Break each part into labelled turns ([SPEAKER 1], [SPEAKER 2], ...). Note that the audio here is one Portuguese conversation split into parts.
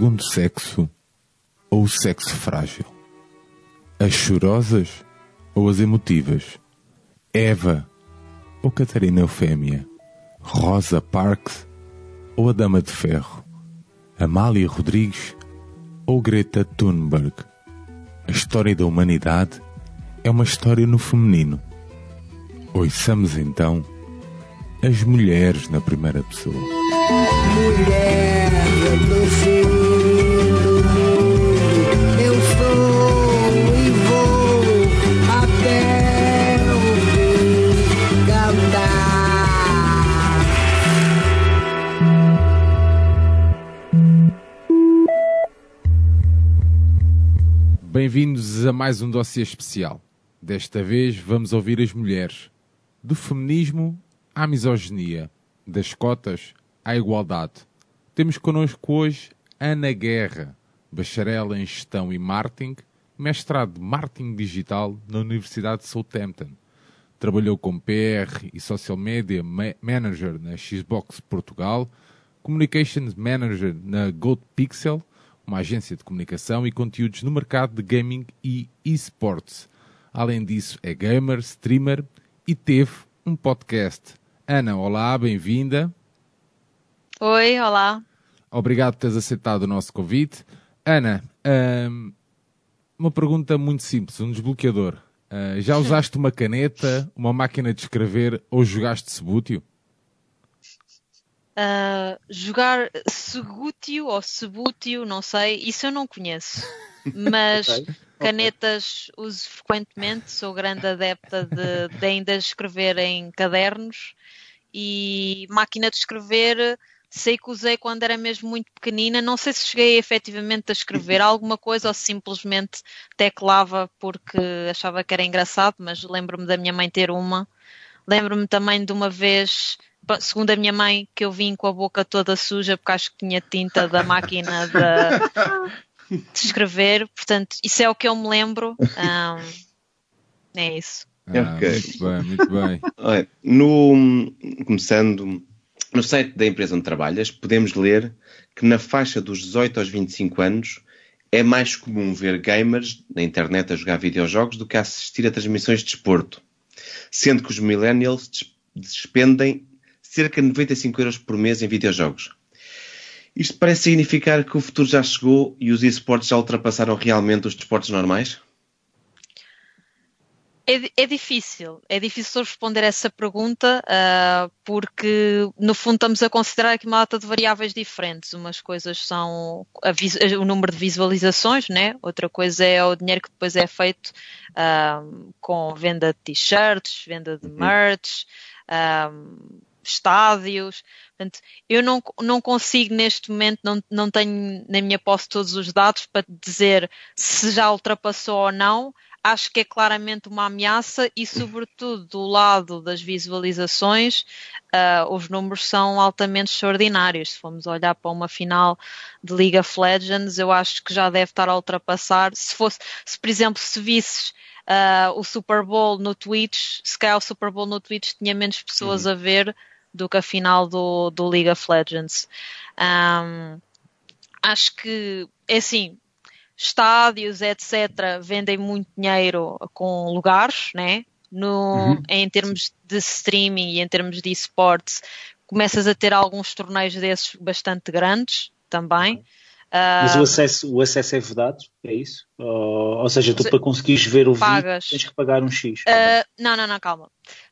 [SPEAKER 1] segundo sexo ou o sexo frágil? As chorosas ou as emotivas? Eva ou Catarina Eufémia? Rosa Parks ou a Dama de Ferro? Amália Rodrigues ou Greta Thunberg? A história da humanidade é uma história no feminino. Ouçamos então as mulheres na primeira pessoa.
[SPEAKER 2] Mulher
[SPEAKER 1] Bem-vindos a mais um dossiê especial. Desta vez vamos ouvir as mulheres. Do feminismo à misoginia, das cotas à igualdade. Temos connosco hoje Ana Guerra, bacharel em Gestão e Marketing, mestrado de Marketing Digital na Universidade de Southampton. Trabalhou como PR e Social Media Ma- Manager na Xbox Portugal, Communications Manager na Gold Pixel, uma agência de comunicação e conteúdos no mercado de gaming e esports. Além disso, é gamer, streamer e teve um podcast. Ana, olá, bem-vinda.
[SPEAKER 3] Oi, olá.
[SPEAKER 1] Obrigado por teres aceitado o nosso convite. Ana, hum, uma pergunta muito simples, um desbloqueador. Ah, já usaste uma caneta, uma máquina de escrever ou jogaste Sebútio?
[SPEAKER 3] Ah, jogar Segútio ou Sebútio, não sei, isso eu não conheço. Mas
[SPEAKER 4] Ok,
[SPEAKER 3] canetas uso frequentemente, sou grande adepta de, de ainda escrever em cadernos e máquina de escrever sei que usei quando era mesmo muito pequenina. Não sei se cheguei efetivamente a escrever alguma coisa ou simplesmente teclava porque achava que era engraçado, mas lembro-me da minha mãe ter uma. Lembro-me também de uma vez, segundo a minha mãe, que eu vim com a boca toda suja porque acho que tinha tinta da máquina de, de escrever. Portanto, isso é o que eu me lembro. Ahm, é isso.
[SPEAKER 1] Ah,
[SPEAKER 4] Ok.
[SPEAKER 1] Muito bem, muito bem.
[SPEAKER 4] Olha, no, começando, no site da empresa onde trabalhas, podemos ler que na faixa dos 18 aos 25 anos é mais comum ver gamers na internet a jogar videojogos do que a assistir a transmissões de desporto, sendo que os millennials des- despendem cerca de 95 euros por mês em videojogos. Isto parece significar que o futuro já chegou e os esportes já ultrapassaram realmente os desportos normais?
[SPEAKER 3] É, é difícil, é difícil responder essa pergunta, ah, porque no fundo estamos a considerar aqui uma data de variáveis diferentes. Umas coisas são o número de visualizações, né? outra coisa é o dinheiro que depois é feito ah, com venda de t-shirts, venda de merch, ah, estádios. Portanto, eu não, não consigo neste momento, não, não tenho na minha posse todos os dados para dizer se já ultrapassou ou não acho que é claramente uma ameaça e, sobretudo, do lado das visualizações, ah, os números são altamente extraordinários. Se formos olhar para uma final de League of Legends, eu acho que já deve estar a ultrapassar. Se fosse, se por exemplo, se visses ah, o Super Bowl no Twitch, se calhar o Super Bowl no Twitch tinha menos pessoas a ver do que a final do, do League of Legends. Ahm, acho que, é assim, estádios, etc., vendem muito dinheiro com lugares, né? No, Em termos de streaming e em termos de esportes, começas a ter alguns torneios desses bastante grandes também. Ah,
[SPEAKER 5] Mas o acesso, o acesso é vedado, é isso? Ou, ou seja, tu para conseguires ver o vídeo
[SPEAKER 3] Pagas.
[SPEAKER 5] tens que pagar um X.
[SPEAKER 3] Ah, não, não, não, calma.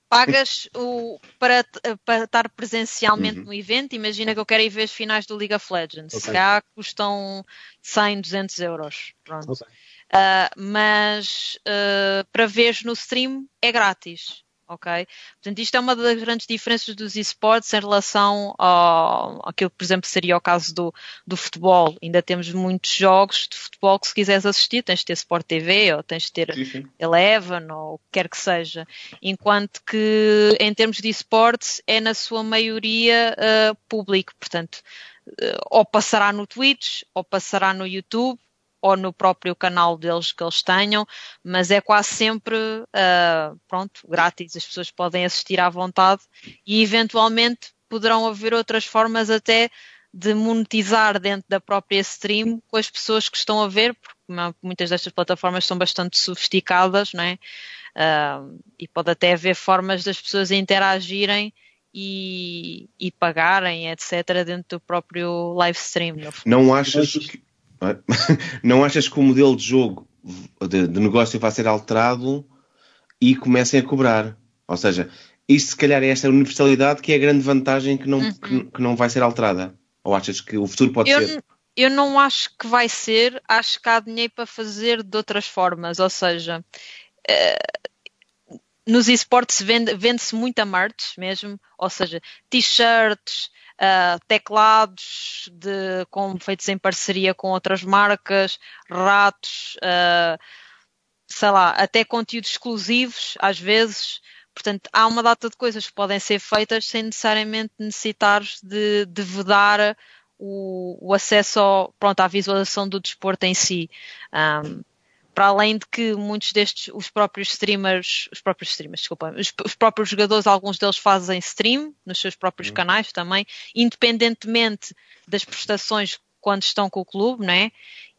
[SPEAKER 3] Pagas o, para, para estar presencialmente no evento. Imagina que eu quero ir ver as finais do League of Legends. Se
[SPEAKER 5] Ok.
[SPEAKER 3] calhar custam 100, 200 euros. Pronto.
[SPEAKER 5] Ok.
[SPEAKER 3] Uh, mas uh, para veres no stream é grátis. Ok? Portanto, isto é uma das grandes diferenças dos esportes em relação ao, àquilo que, por exemplo, seria o caso do, do futebol. Ainda temos muitos jogos de futebol que, se quiseres assistir, tens de ter Sport TV ou tens de ter
[SPEAKER 4] Sim, sim.
[SPEAKER 3] Eleven ou o que quer que seja. Enquanto que, em termos de esportes, é na sua maioria uh, público. Portanto, uh, ou passará no Twitch, ou passará no YouTube, ou no próprio canal deles que eles tenham, mas é quase sempre, uh, pronto, grátis. As pessoas podem assistir à vontade e, eventualmente, poderão haver outras formas até de monetizar dentro da própria stream com as pessoas que estão a ver, porque muitas destas plataformas são bastante sofisticadas, não é? Uh, e pode até haver formas das pessoas interagirem e, e pagarem, etc., dentro do próprio live stream.
[SPEAKER 4] Não achas que, não achas que o modelo de jogo de, de negócio vai ser alterado e comecem a cobrar? Ou seja, isso se calhar é esta universalidade que é a grande vantagem que não, uhum. que, que, não vai ser alterada? Ou achas que o futuro pode
[SPEAKER 3] eu,
[SPEAKER 4] ser?
[SPEAKER 3] Eu não acho que vai ser, acho que há dinheiro para fazer de outras formas, ou seja, uh, nos esportes vende-se vende muita merch mesmo, ou seja, t-shirts, uh, teclados de, com, feitos em parceria com outras marcas, ratos, uh, sei lá, até conteúdos exclusivos, às vezes. Portanto, há uma data de coisas que podem ser feitas sem necessariamente necessitar de, de vedar o, o, acesso ao, pronto, à visualização do desporto em si. Um, para além de que muitos destes, os próprios streamers, os próprios streamers, desculpa, os, os próprios jogadores, alguns deles fazem stream nos seus próprios uhum. canais também, independentemente das prestações quando estão com o clube, não é?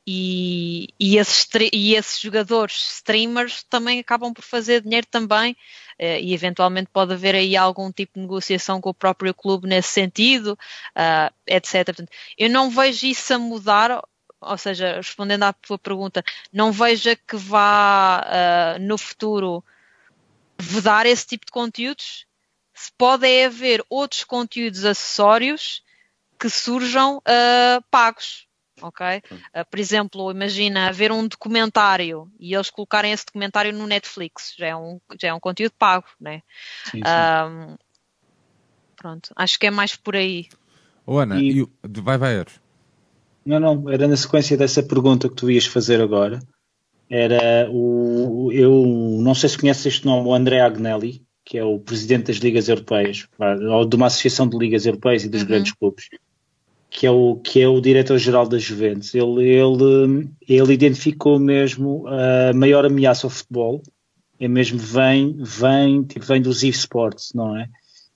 [SPEAKER 3] E, e, esses, e esses jogadores streamers também acabam por fazer dinheiro também uh, e eventualmente pode haver aí algum tipo de negociação com o próprio clube nesse sentido, uh, etc. Portanto, eu não vejo isso a mudar, ou seja, respondendo à tua pergunta, não vejo que vá uh, no futuro vedar esse tipo de conteúdos. Se pode é haver outros conteúdos acessórios que surjam pagos ok? Uh, por exemplo, imagina ver um documentário e eles colocarem esse documentário no Netflix, já é um, já é um conteúdo pago, né? Sim, sim. pronto, acho que é mais por aí.
[SPEAKER 1] Oh, Ana, e... e... vai, vai, Eros.
[SPEAKER 5] Não, não, era na sequência dessa pergunta que tu ias fazer agora. Era o. Eu não sei se conheces este nome, o André Agnelli, que é o presidente das Ligas Europeias, ou de uma associação de Ligas Europeias e dos uhum. grandes clubes que é o, que é o diretor-geral da Juventus. Ele, ele, ele identificou mesmo a maior ameaça ao futebol, é mesmo vem, vem, tipo, vem dos esports, não é?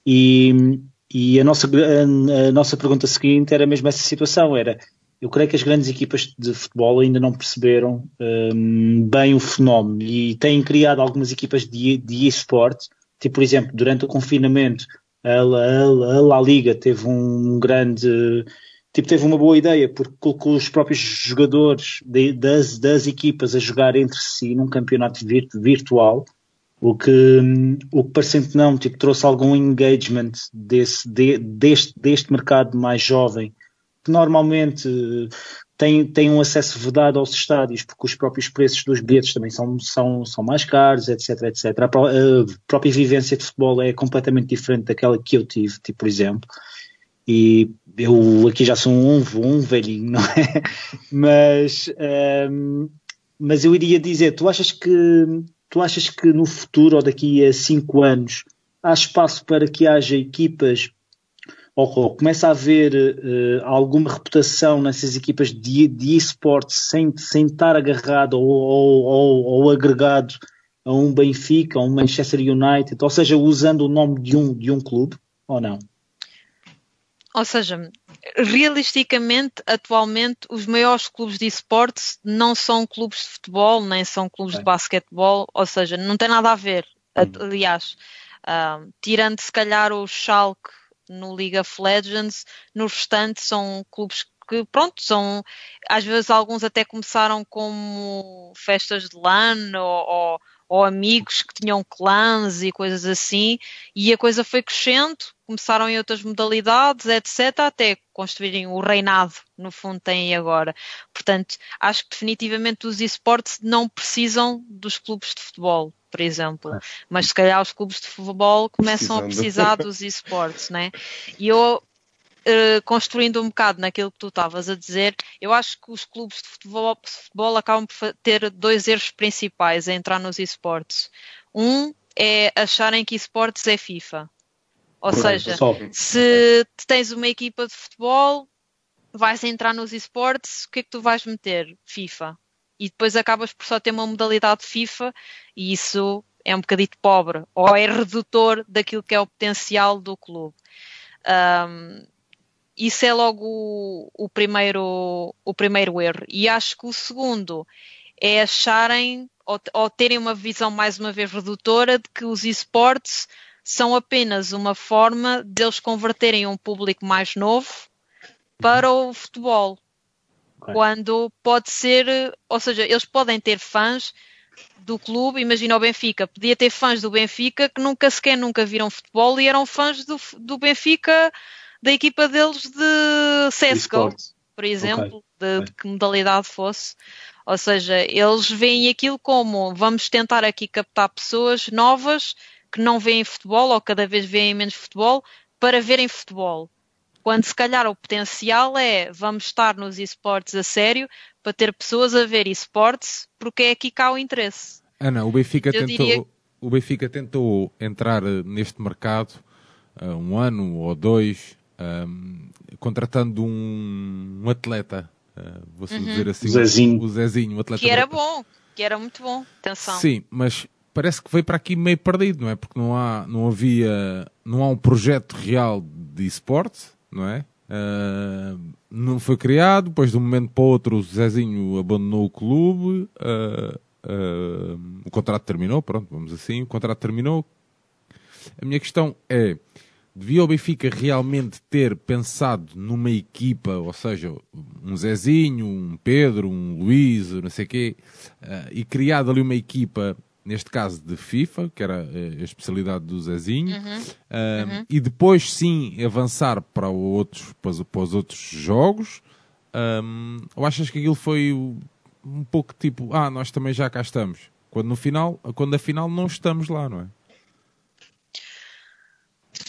[SPEAKER 5] E, e a, nossa, a, a, nossa pergunta seguinte era mesmo essa situação, era eu creio que as grandes equipas de futebol ainda não perceberam um, bem o fenómeno e têm criado algumas equipas de, esportes, tipo, por exemplo, durante o confinamento a, a, a La Liga teve um grande tipo, teve uma boa ideia, porque colocou os próprios jogadores de, das, das equipas a jogar entre si num campeonato virtual, o que, o que parecendo que não, tipo, trouxe algum engagement desse, de, deste, deste mercado mais jovem, que normalmente tem, tem um acesso vedado aos estádios, porque os próprios preços dos bilhetes também são, são, são mais caros, etc, etc. A, própria vivência de futebol é completamente diferente daquela que eu tive, tipo, por exemplo. E eu aqui já sou um, um velhinho, não é? Mas, um, mas eu iria dizer, tu achas que tu achas que no futuro ou daqui a cinco anos há espaço para que haja equipas ou, ou começa a haver uh, alguma reputação nessas equipas de, de esportes sem, sem estar agarrado ou, ou, ou, ou agregado a um Benfica, a um Manchester United, ou seja, usando o nome de um, de um clube, ou não?
[SPEAKER 3] Ou seja, realisticamente, atualmente, os maiores clubes de esportes não são clubes de futebol, nem são clubes de basquetebol, ou seja, não tem nada a ver. Uhum. Aliás, uh, tirando se calhar o Schalke no League of Legends, no restante são clubes que, pronto, são, às vezes alguns até começaram como festas de LAN ou, ou ou amigos que tinham clãs e coisas assim, e a coisa foi crescendo, começaram em outras modalidades, etc., até construírem o reinado, no fundo, têm agora. Portanto, acho que definitivamente os esportes não precisam dos clubes de futebol, por exemplo. É. Mas se calhar os clubes de futebol começam Precisando. a precisar dos esportes, né? E eu uh, construindo um bocado naquilo que tu estavas a dizer, eu acho que os clubes de futebol, de futebol acabam por ter dois erros principais a entrar nos esportes. Um é acharem que esportes é FIFA. Ou seja, se tens uma equipa de futebol, vais entrar nos esportes, o que é que tu vais meter? FIFA. E depois acabas por só ter uma modalidade FIFA e isso é um bocadito pobre ou é redutor daquilo que é o potencial do clube. Um, isso é logo o, o, primeiro, o primeiro erro. E acho que o segundo é acharem ou, ou terem uma visão mais uma vez redutora de que os esportes são apenas uma forma deles converterem um público mais novo para o futebol. Okay. Quando pode ser, ou seja, eles podem ter fãs do clube, imagina o Benfica, podia ter fãs do Benfica que nunca sequer nunca viram futebol e eram fãs do, do Benfica da equipa deles de CSGO, por exemplo, okay. De, de, que modalidade fosse. Ou seja, eles veem aquilo como vamos tentar aqui captar pessoas novas que não veem futebol ou cada vez veem menos futebol para verem futebol. Quando se calhar o potencial é vamos estar nos esportes a sério para ter pessoas a ver esportes porque é aqui cá o interesse.
[SPEAKER 1] Ana, o Benfica, tentou, diria... o Benfica tentou entrar eh, neste mercado uh, um ano ou dois um, contratando um, um atleta, uh, vou uhum. dizer assim,
[SPEAKER 5] o Zezinho.
[SPEAKER 1] o Zezinho, um atleta
[SPEAKER 3] que era bom, que era muito bom, atenção.
[SPEAKER 1] Sim, mas parece que veio para aqui meio perdido, não é? Porque não há, não havia, não há um projeto real de esporte, não é? Uh, não foi criado, depois de um momento para o outro o Zezinho abandonou o clube, uh, uh, o contrato terminou, pronto, vamos assim, o contrato terminou. A minha questão é, devia o Benfica realmente ter pensado numa equipa, ou seja, um Zezinho, um Pedro, um Luís, não sei o quê, e criado ali uma equipa neste caso de FIFA, que era eh, a especialidade do Zezinho, uhum. uhum. e depois sim avançar para, outros, para, os, outros jogos. Um, ou achas que aquilo foi um pouco tipo, ah, nós também já cá estamos, quando no final, quando afinal não estamos lá, não é?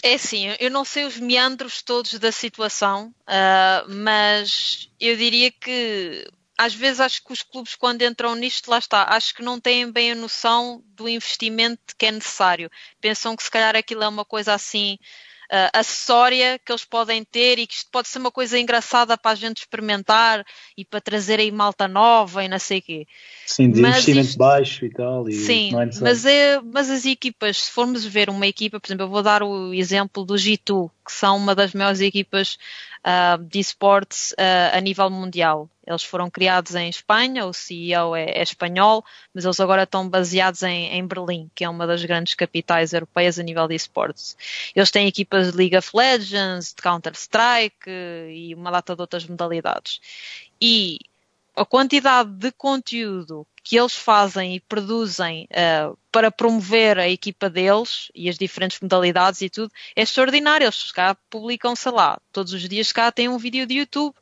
[SPEAKER 3] É assim, eu não sei os meandros todos da situação, uh, mas eu diria que às vezes acho que os clubes, quando entram nisto, lá está, acho que não têm bem a noção do investimento que é necessário. Pensam que se calhar aquilo é uma coisa assim uh, acessória que eles podem ter e que isto pode ser uma coisa engraçada para a gente experimentar e para trazer aí malta nova e não sei o quê.
[SPEAKER 5] Sim, de mas investimento isto... baixo e tal. E
[SPEAKER 3] sim, é mas, é, mas as equipas, se formos ver uma equipa, por exemplo, eu vou dar o exemplo do G2, que são uma das maiores equipas uh, de esportes uh, a nível mundial. Eles foram criados em Espanha, o CEO é, é espanhol, mas eles agora estão baseados em, em, Berlim, que é uma das grandes capitais europeias a nível de esportes. Eles têm equipas de League of Legends, de Counter-Strike e uma data de outras modalidades. E a quantidade de conteúdo que eles fazem e produzem uh, para promover a equipa deles e as diferentes modalidades e tudo é extraordinário. Eles cá publicam, sei lá, todos os dias cá têm um vídeo de YouTube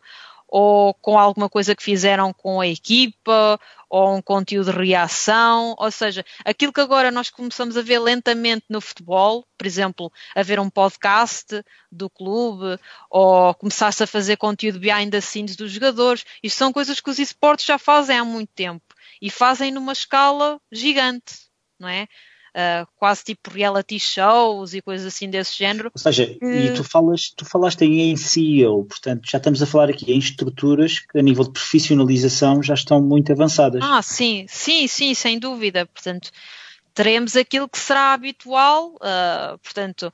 [SPEAKER 3] ou com alguma coisa que fizeram com a equipa, ou um conteúdo de reação, ou seja, aquilo que agora nós começamos a ver lentamente no futebol, por exemplo, a ver um podcast do clube, ou começar-se a fazer conteúdo behind the scenes dos jogadores, isto são coisas que os esportes já fazem há muito tempo e fazem numa escala gigante, não é? uh, quase tipo reality shows e coisas assim desse género.
[SPEAKER 5] Ou seja, e tu, falas, tu falaste em CEO, portanto já estamos a falar aqui em estruturas que a nível de profissionalização já estão muito avançadas.
[SPEAKER 3] Ah, sim, sim, sim, sem dúvida. Portanto, teremos aquilo que será habitual, uh, portanto,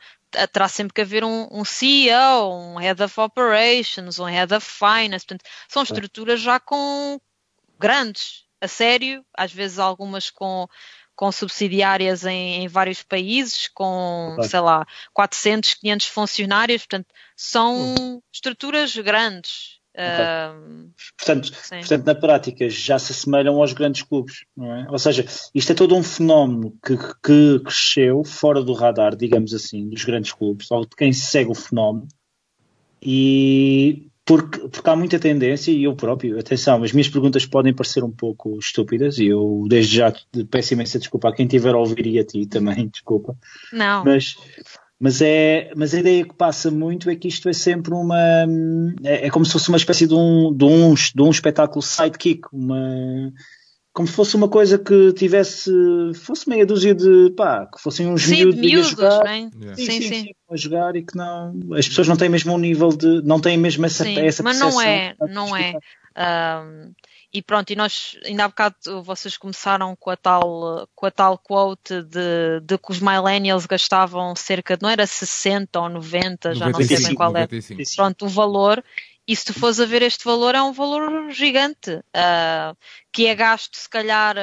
[SPEAKER 3] terá sempre que haver um, um, CEO, um Head of Operations, um Head of Finance, portanto, são estruturas já com grandes, a sério, às vezes algumas com com subsidiárias em, em vários países, com, claro. sei lá, 400, 500 funcionários, portanto, são uhum. estruturas grandes.
[SPEAKER 5] Portanto, portanto, na prática já se assemelham aos grandes clubes, não é? Ou seja, isto é todo um fenómeno que, que cresceu fora do radar, digamos assim, dos grandes clubes, ou de quem segue o fenómeno, e porque, porque há muita tendência, e eu próprio, atenção, as minhas perguntas podem parecer um pouco estúpidas, e eu desde já peço imensa desculpa a quem tiver a ouvir e a ti também, desculpa.
[SPEAKER 3] Não.
[SPEAKER 5] Mas, mas, é, mas a ideia que passa muito é que isto é sempre uma. É, é como se fosse uma espécie de um, de um, de um espetáculo sidekick, uma como se fosse uma coisa que tivesse, fosse meia dúzia de, pá, que fossem uns
[SPEAKER 3] sim, miúdos, miúdos a jogar, yeah.
[SPEAKER 5] sim, sim, sim, sim, a jogar e que não, as pessoas não têm mesmo um nível de, não têm mesmo essa,
[SPEAKER 3] sim,
[SPEAKER 5] essa
[SPEAKER 3] mas não é, não é. Um, e pronto, e nós ainda há bocado vocês começaram com a tal, com a tal quote de, de que os millennials gastavam cerca de, não era 60 ou 90, já não sei bem qual é. Pronto, o valor. E se tu fores a ver este valor, é um valor gigante, uh, que é gasto se calhar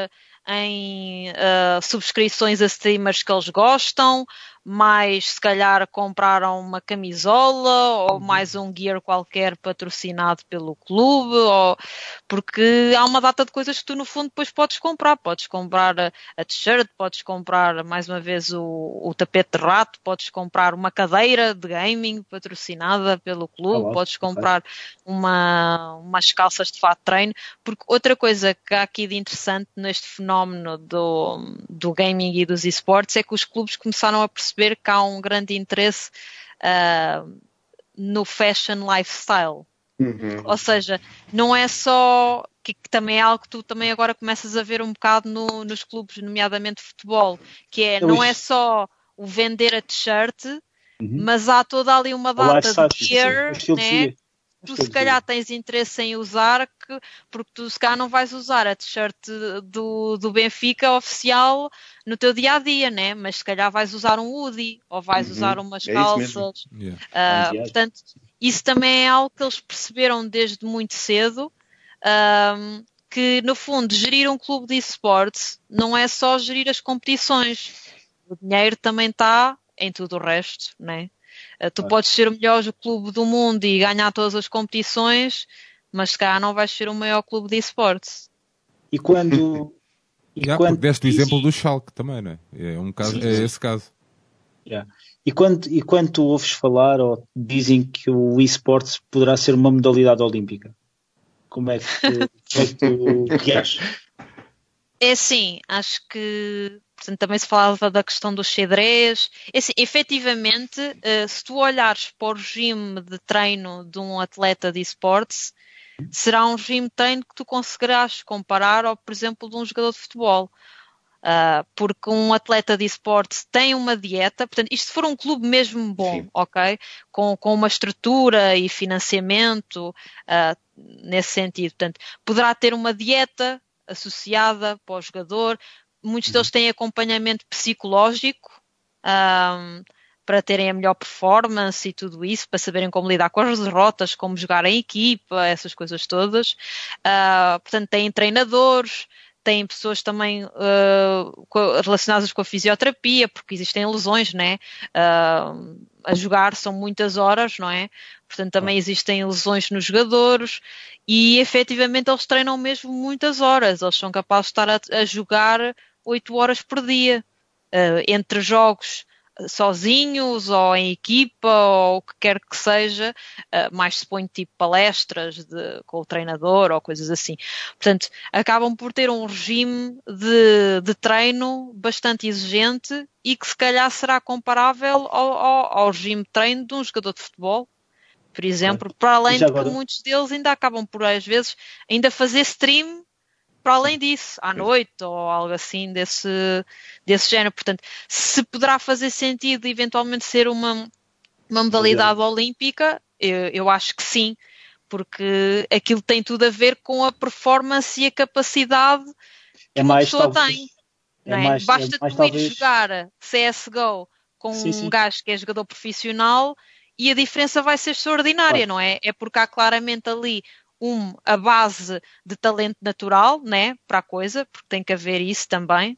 [SPEAKER 3] em uh, subscrições a streamers que eles gostam, mais se calhar compraram uma camisola ou uhum. mais um gear qualquer patrocinado pelo clube, ou porque há uma data de coisas que tu no fundo depois podes comprar. Podes comprar a, t-shirt, podes comprar mais uma vez o, o, tapete de rato, podes comprar uma cadeira de gaming patrocinada pelo clube, podes comprar uma, umas calças de fato treino, porque outra coisa que há aqui de interessante neste fenómeno do, do gaming e dos esportes é que os clubes começaram a perceber perceber que há um grande interesse uh, no fashion lifestyle. Uhum. Ou seja, não é só que, que, também é algo que tu também agora começas a ver um bocado no, nos clubes, nomeadamente futebol, que é não é só o vender a t-shirt, uhum. mas há toda ali uma data de gear, né? Tu se calhar tens interesse em usar, que, porque tu se calhar não vais usar a t-shirt do, do Benfica oficial no teu dia a dia, né? Mas se calhar vais usar um hoodie ou vais uhum. usar umas é calças. Yeah. Uh, portanto, isso também é algo que eles perceberam desde muito cedo. Um, que no fundo gerir um clube de esportes não é só gerir as competições, o dinheiro também está em tudo o resto, né? Eh, tu podes ser o melhor clube do mundo e ganhar todas as competições, mas se calhar não vais ser o maior clube de esportes.
[SPEAKER 5] E quando.
[SPEAKER 1] e yeah, quando deste o exemplo do Schalke também, não é? É, um caso, é esse caso.
[SPEAKER 5] Yeah. E, quando, e quando tu ouves falar ou dizem que o esportes poderá ser uma modalidade olímpica? Como é que, como é que tu achas?
[SPEAKER 3] É sim, acho que Portanto, também se falava da questão do xadrez. É assim, efetivamente, uh, se tu olhares para o regime de treino de um atleta de esportes, será um regime de treino que tu conseguirás comparar ao, por exemplo, de um jogador de futebol. Uh, porque um atleta de esportes tem uma dieta, portanto, isto se for um clube mesmo bom, Sim. ok? Com, com uma estrutura e financiamento uh, nesse sentido, portanto, poderá ter uma dieta associada para o jogador, muitos deles têm acompanhamento psicológico um, para terem a melhor performance e tudo isso, para saberem como lidar com as derrotas, como jogar em equipa, essas coisas todas. Uh, portanto, têm treinadores, têm pessoas também uh, relacionadas com a fisioterapia, porque existem lesões, né? Uh, a jogar são muitas horas, não é? Portanto, também existem lesões nos jogadores e efetivamente eles treinam mesmo muitas horas. Eles são capazes de estar a, a jogar 8 horas por dia, uh, entre jogos eh, sozinhos ou em equipa ou o que quer que seja, uh, mais se põe tipo palestras de, com o treinador ou coisas assim. Portanto, acabam por ter um regime de, de treino bastante exigente e que se calhar será comparável ao, ao, ao regime de treino de um jogador de futebol. Por exemplo, para além de que muitos deles ainda acabam por, às vezes, ainda fazer stream para além disso, à noite ou algo assim desse, desse género. Portanto, se poderá fazer sentido eventualmente ser uma, uma modalidade olímpica, eu, eu acho que sim, porque aquilo tem tudo a ver com a performance e a capacidade que é uma pessoa talvez, tem. É, é? Mais, Basta é tu ir talvez... jogar CSGO com sim, um sim. gajo que é jogador profissional e a diferença vai ser extraordinária, claro. não é? É porque há claramente ali um, a base de talento natural, né, para a coisa, porque tem que haver isso também,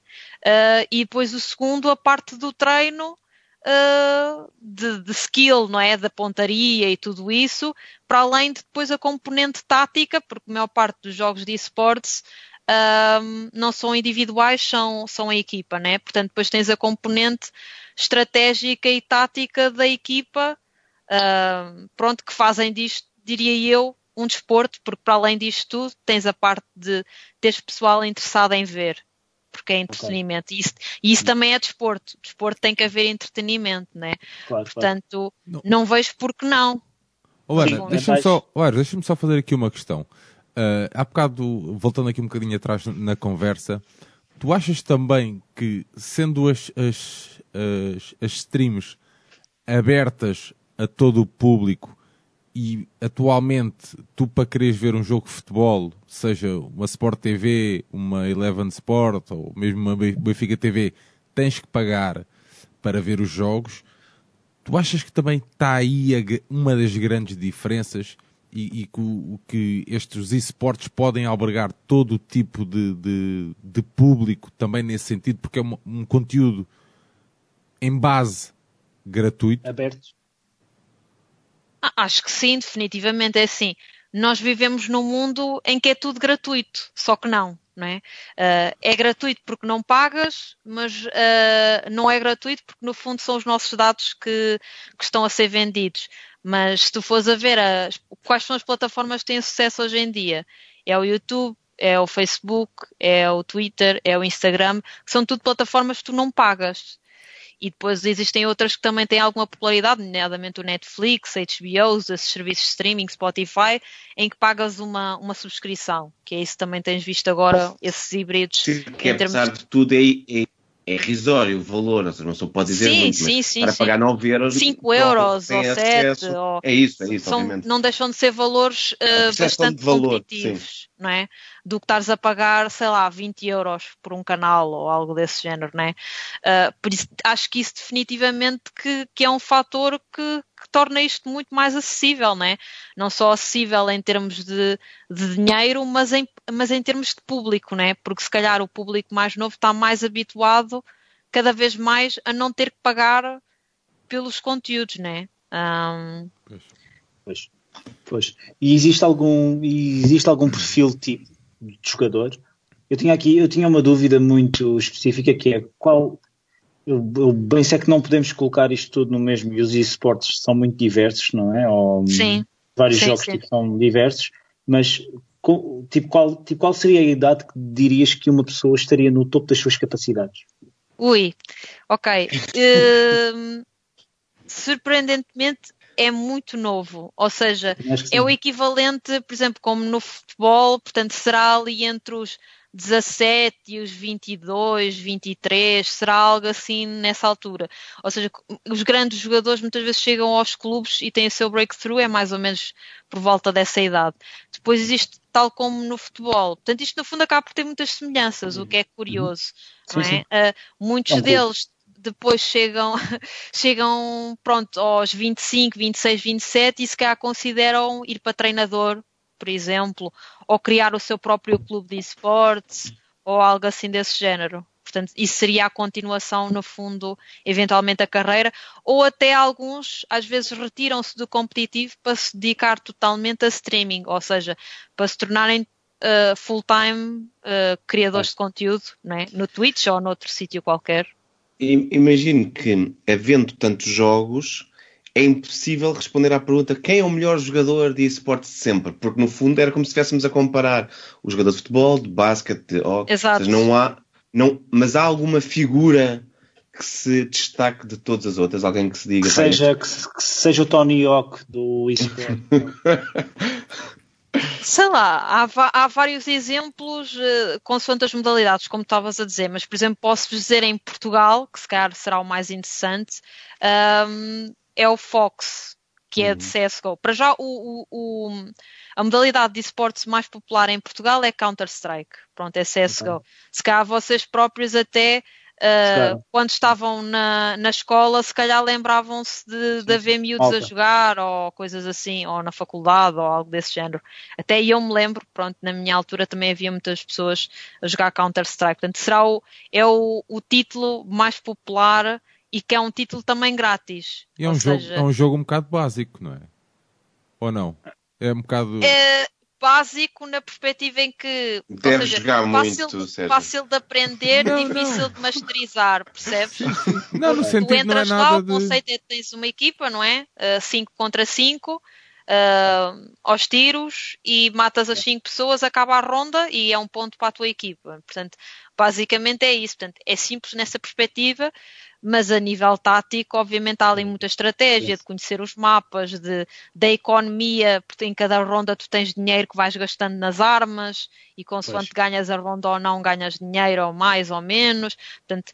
[SPEAKER 3] uh, e depois o segundo, a parte do treino uh, de, de, skill, não é, da pontaria e tudo isso, para além de depois a componente tática, porque a maior parte dos jogos de esportes uh, não são individuais, são, são a equipa, né, portanto depois tens a componente estratégica e tática da equipa, pronto, que fazem disto, diria eu, um desporto, porque para além disto tudo, tens a parte de teres pessoal interessado em ver, porque é entretenimento. Okay. E, isso, e isso também é desporto. Desporto tem que haver entretenimento, né? Claro, Portanto, claro. não vejo por que não.
[SPEAKER 1] Oh, Ana, deixa-me só, oh, deixa só fazer aqui uma questão. Uh, há bocado, voltando aqui um bocadinho atrás na conversa, tu achas também que, sendo as, as, as, as streams abertas a todo o público, e atualmente, tu para quereres ver um jogo de futebol, seja uma Sport TV, uma Eleven Sport ou mesmo uma Benfica TV, tens que pagar para ver os jogos. Tu achas que também está aí uma das grandes diferenças e, e que, que, estes esportes podem albergar todo o tipo de, de, de, público também nesse sentido, porque é um, um conteúdo em base gratuito?
[SPEAKER 5] Aberto.
[SPEAKER 3] Acho que sim, definitivamente é assim. Nós vivemos num mundo em que é tudo gratuito, só que não. Não é? Uh, é gratuito porque não pagas, mas uh, não é gratuito porque no fundo são os nossos dados que, que estão a ser vendidos. Mas se tu fores a ver as, quais são as plataformas que têm sucesso hoje em dia, é o YouTube, é o Facebook, é o Twitter, é o Instagram, são tudo plataformas que tu não pagas. E depois existem outras que também têm alguma popularidade, nomeadamente o Netflix, HBO, esses serviços de streaming, Spotify, em que pagas uma, uma subscrição, que é isso também tens visto agora, esses híbridos.
[SPEAKER 4] Sim, que apesar termos... de tudo é, é, é irrisório o valor, não se pode dizer
[SPEAKER 3] sim,
[SPEAKER 4] muito,
[SPEAKER 3] sim, sim,
[SPEAKER 4] para
[SPEAKER 3] sim.
[SPEAKER 4] pagar 9 euros
[SPEAKER 3] 5 euros ou 7 ou...
[SPEAKER 4] é isso, é isso,
[SPEAKER 3] são,
[SPEAKER 4] obviamente.
[SPEAKER 3] não deixam de ser valores uh, bastante valor, competitivos, sim. Não é? Do que estares a pagar, sei lá, 20 euros por um canal ou algo desse género, não é? Uh, por isso, acho que isso definitivamente que, que é um fator que, que torna isto muito mais acessível, não é? Não só acessível em termos de, de dinheiro, mas em, mas em termos de público, não é? Porque se calhar o público mais novo está mais habituado cada vez mais a não ter que pagar pelos conteúdos, não é? Um...
[SPEAKER 5] Pois. Pois. E existe algum, existe algum perfil tipo de jogador? Eu tinha aqui, eu tinha uma dúvida muito específica que é qual eu, eu bem sei que não podemos colocar isto tudo no mesmo e os esportes são muito diversos, não é? Ou,
[SPEAKER 3] sim.
[SPEAKER 5] Vários
[SPEAKER 3] sim,
[SPEAKER 5] jogos
[SPEAKER 3] sim.
[SPEAKER 5] Tipo, são diversos, mas tipo qual, tipo, qual seria a idade que dirias que uma pessoa estaria no topo das suas capacidades?
[SPEAKER 3] Ui, ok. Uh, surpreendentemente é muito novo, ou seja, é o equivalente, por exemplo, como no futebol, portanto será ali entre os 17 e os 22, 23, será algo assim nessa altura. Ou seja, os grandes jogadores muitas vezes chegam aos clubes e têm o seu breakthrough, é mais ou menos por volta dessa idade. Depois existe tal como no futebol. Portanto, isto no fundo acaba por ter muitas semelhanças, o que é curioso. Sim, não é? Uh, muitos deles depois chegam, chegam pronto, aos 25, 26, 27 e se calhar consideram ir para treinador por exemplo, ou criar o seu próprio clube de esportes, ou algo assim desse género. Portanto, isso seria a continuação, no fundo, eventualmente a carreira, ou até alguns, às vezes, retiram-se do competitivo para se dedicar totalmente a streaming, ou seja, para se tornarem uh, full-time uh, criadores é. de conteúdo é? no Twitch ou noutro sítio qualquer.
[SPEAKER 4] Imagino que, havendo tantos jogos, é impossível responder à pergunta quem é o melhor jogador de esportes de sempre, porque no fundo era como se estivéssemos a comparar o jogador de futebol, de basquete, de hockey.
[SPEAKER 3] Exato.
[SPEAKER 4] Seja, não há, não, mas há alguma figura que se destaque de todas as outras, alguém que se diga.
[SPEAKER 5] Que seja, que, que seja o Tony Hawk do esporte.
[SPEAKER 3] Sei lá, há, há, vários exemplos uh, consoante as modalidades, como estavas a dizer, mas por exemplo, posso-vos dizer em Portugal, que se calhar será o mais interessante, um, é o Fox, que é de uhum. CSGO. Para já, o, o, o, a modalidade de esportes mais popular em Portugal é Counter-Strike. Pronto, é CSGO. Okay. Se calhar vocês próprios até, uh, quando estavam na, na escola, se calhar lembravam-se de, de haver miúdos okay. a jogar, ou coisas assim, ou na faculdade, ou algo desse género. Até eu me lembro, pronto, na minha altura também havia muitas pessoas a jogar Counter-Strike. Portanto, será o, é o, o título mais popular e que é um título também grátis.
[SPEAKER 1] E é um, jogo, seja... é um jogo um bocado básico, não é? Ou não? É um bocado.
[SPEAKER 3] É básico na perspectiva em que.
[SPEAKER 4] Deve seja, jogar
[SPEAKER 3] fácil,
[SPEAKER 4] muito,
[SPEAKER 3] fácil de aprender, não, difícil não. de masterizar, percebes?
[SPEAKER 1] Não, no sentido
[SPEAKER 3] tu entras
[SPEAKER 1] não é
[SPEAKER 3] lá,
[SPEAKER 1] nada
[SPEAKER 3] o conceito é que tens uma equipa, não é? 5 uh, contra 5. Uh, aos tiros e matas as 5 pessoas, acaba a ronda e é um ponto para a tua equipa. Portanto, basicamente é isso. Portanto, é simples nessa perspectiva, mas a nível tático, obviamente, há ali muita estratégia de conhecer os mapas, de, da economia, porque em cada ronda tu tens dinheiro que vais gastando nas armas e consoante pois. ganhas a ronda ou não, ganhas dinheiro ou mais ou menos. Portanto,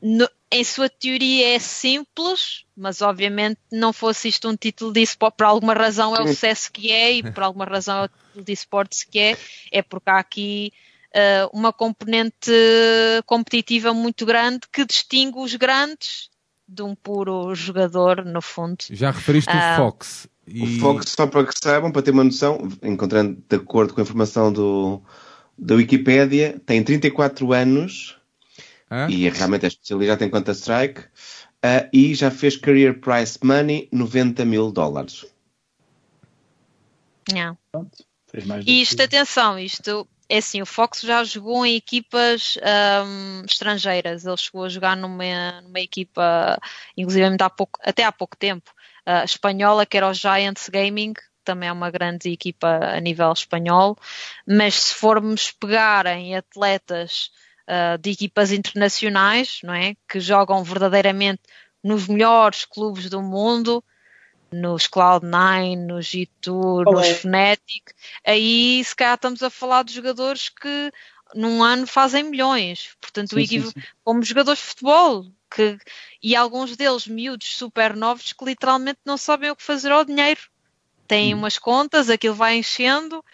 [SPEAKER 3] no, em sua teoria é simples, mas obviamente não fosse isto um título de esporte, por alguma razão é o sucesso que é e por alguma razão é o título de esportes que é, é porque há aqui uh, uma componente competitiva muito grande que distingue os grandes de um puro jogador, no fundo.
[SPEAKER 1] Já referiste uh, o Fox.
[SPEAKER 4] E... O Fox, só para que saibam, para ter uma noção, encontrando de acordo com a informação do, da Wikipédia, tem 34 anos ah? e realmente é especializado em Counter-Strike uh, e já fez Career Price Money 90 mil dólares.
[SPEAKER 3] Não. E isto, atenção, isto é assim, o Fox já jogou em equipas um, estrangeiras. Ele chegou a jogar numa, numa equipa, inclusive há pouco, até há pouco tempo, uh, espanhola, que era o Giants Gaming, também é uma grande equipa a nível espanhol. Mas se formos pegar em atletas uh, de equipas internacionais, não é? Que jogam verdadeiramente nos melhores clubes do mundo, nos Cloud9, nos G2, nos é? Fnatic, aí se calhar estamos a falar de jogadores que num ano fazem milhões. Portanto, sim, sim, sim. como jogadores de futebol, que, e alguns deles miúdos super novos que literalmente não sabem o que fazer ao dinheiro. Têm hum. umas contas, aquilo vai enchendo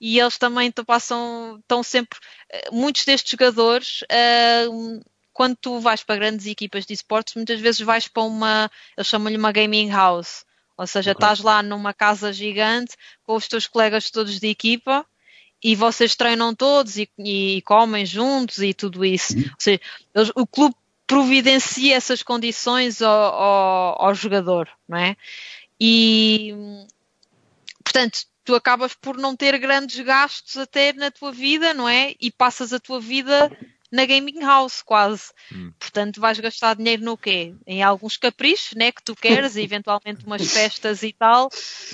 [SPEAKER 3] e eles também passam, estão sempre, eh, muitos destes jogadores, uh, quando tu vais para grandes equipas de esportes, muitas vezes vais para uma, eles chamam-lhe uma gaming house, ou seja, okay. estás lá numa casa gigante com os teus colegas todos de equipa e vocês treinam todos e, e comem juntos e tudo isso. Uhum. Ou seja, eles, o clube providencia essas condições ao, ao, ao, jogador, não é? E, portanto, tu acabas por não ter grandes gastos até na tua vida, não é? E passas a tua vida na gaming house, quase. Hum. Portanto, vais gastar dinheiro no quê? Em alguns caprichos, né, que tu queres, eventualmente umas festas e tal,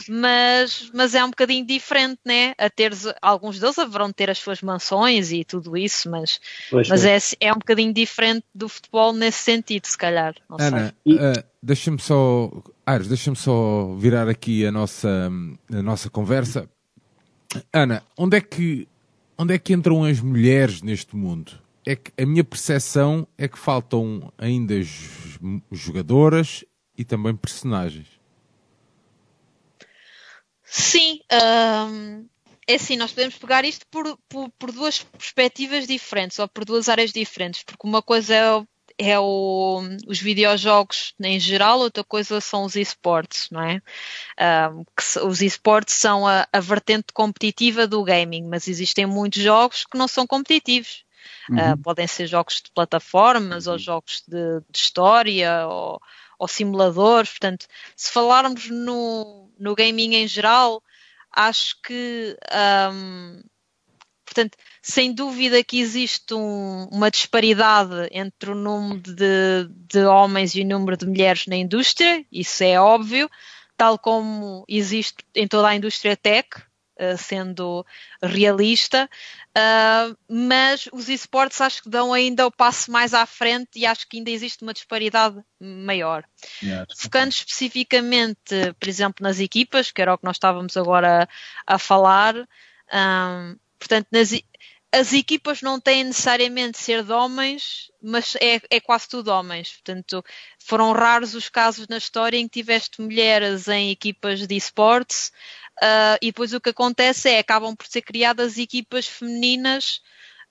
[SPEAKER 3] mas, mas é um bocadinho diferente, né? A teres, alguns deles haverão de ter as suas mansões e tudo isso, mas, mas é. é, é um bocadinho diferente do futebol nesse sentido, se calhar.
[SPEAKER 1] Ana, uh, deixa-me só, Aires, deixa-me só virar aqui a nossa, a nossa conversa. Ana, onde é que onde é que entram as mulheres neste mundo? É que a minha percepção é que faltam ainda jogadoras e também personagens.
[SPEAKER 3] Sim, é assim, nós podemos pegar isto por, por, por, duas perspectivas diferentes, ou por duas áreas diferentes, porque uma coisa é, é o, os videojogos em geral, outra coisa são os esportes, não é? Um, que, os esportes são a, a vertente competitiva do gaming, mas existem muitos jogos que não são competitivos. Uhum. Uh, podem ser jogos de plataformas ou uhum. jogos de, de história ou, ou, simuladores. Portanto, se falarmos no, no gaming em geral, acho que. Um, portanto, sem dúvida que existe um, uma disparidade entre o número de, de homens e o número de mulheres na indústria, isso é óbvio, tal como existe em toda a indústria tech, sendo realista, uh, mas os esportes acho que dão ainda o passo mais à frente e acho que ainda existe uma disparidade maior. Yeah, Focando especificamente, por exemplo, nas equipas, que era o que nós estávamos agora a, a falar, um, ah, portanto, nas, as equipas não têm necessariamente de ser de homens, mas é, é, quase tudo homens. Portanto, foram raros os casos na história em que tiveste mulheres em equipas de esportes uh, e depois o que acontece é acabam por ser criadas equipas femininas.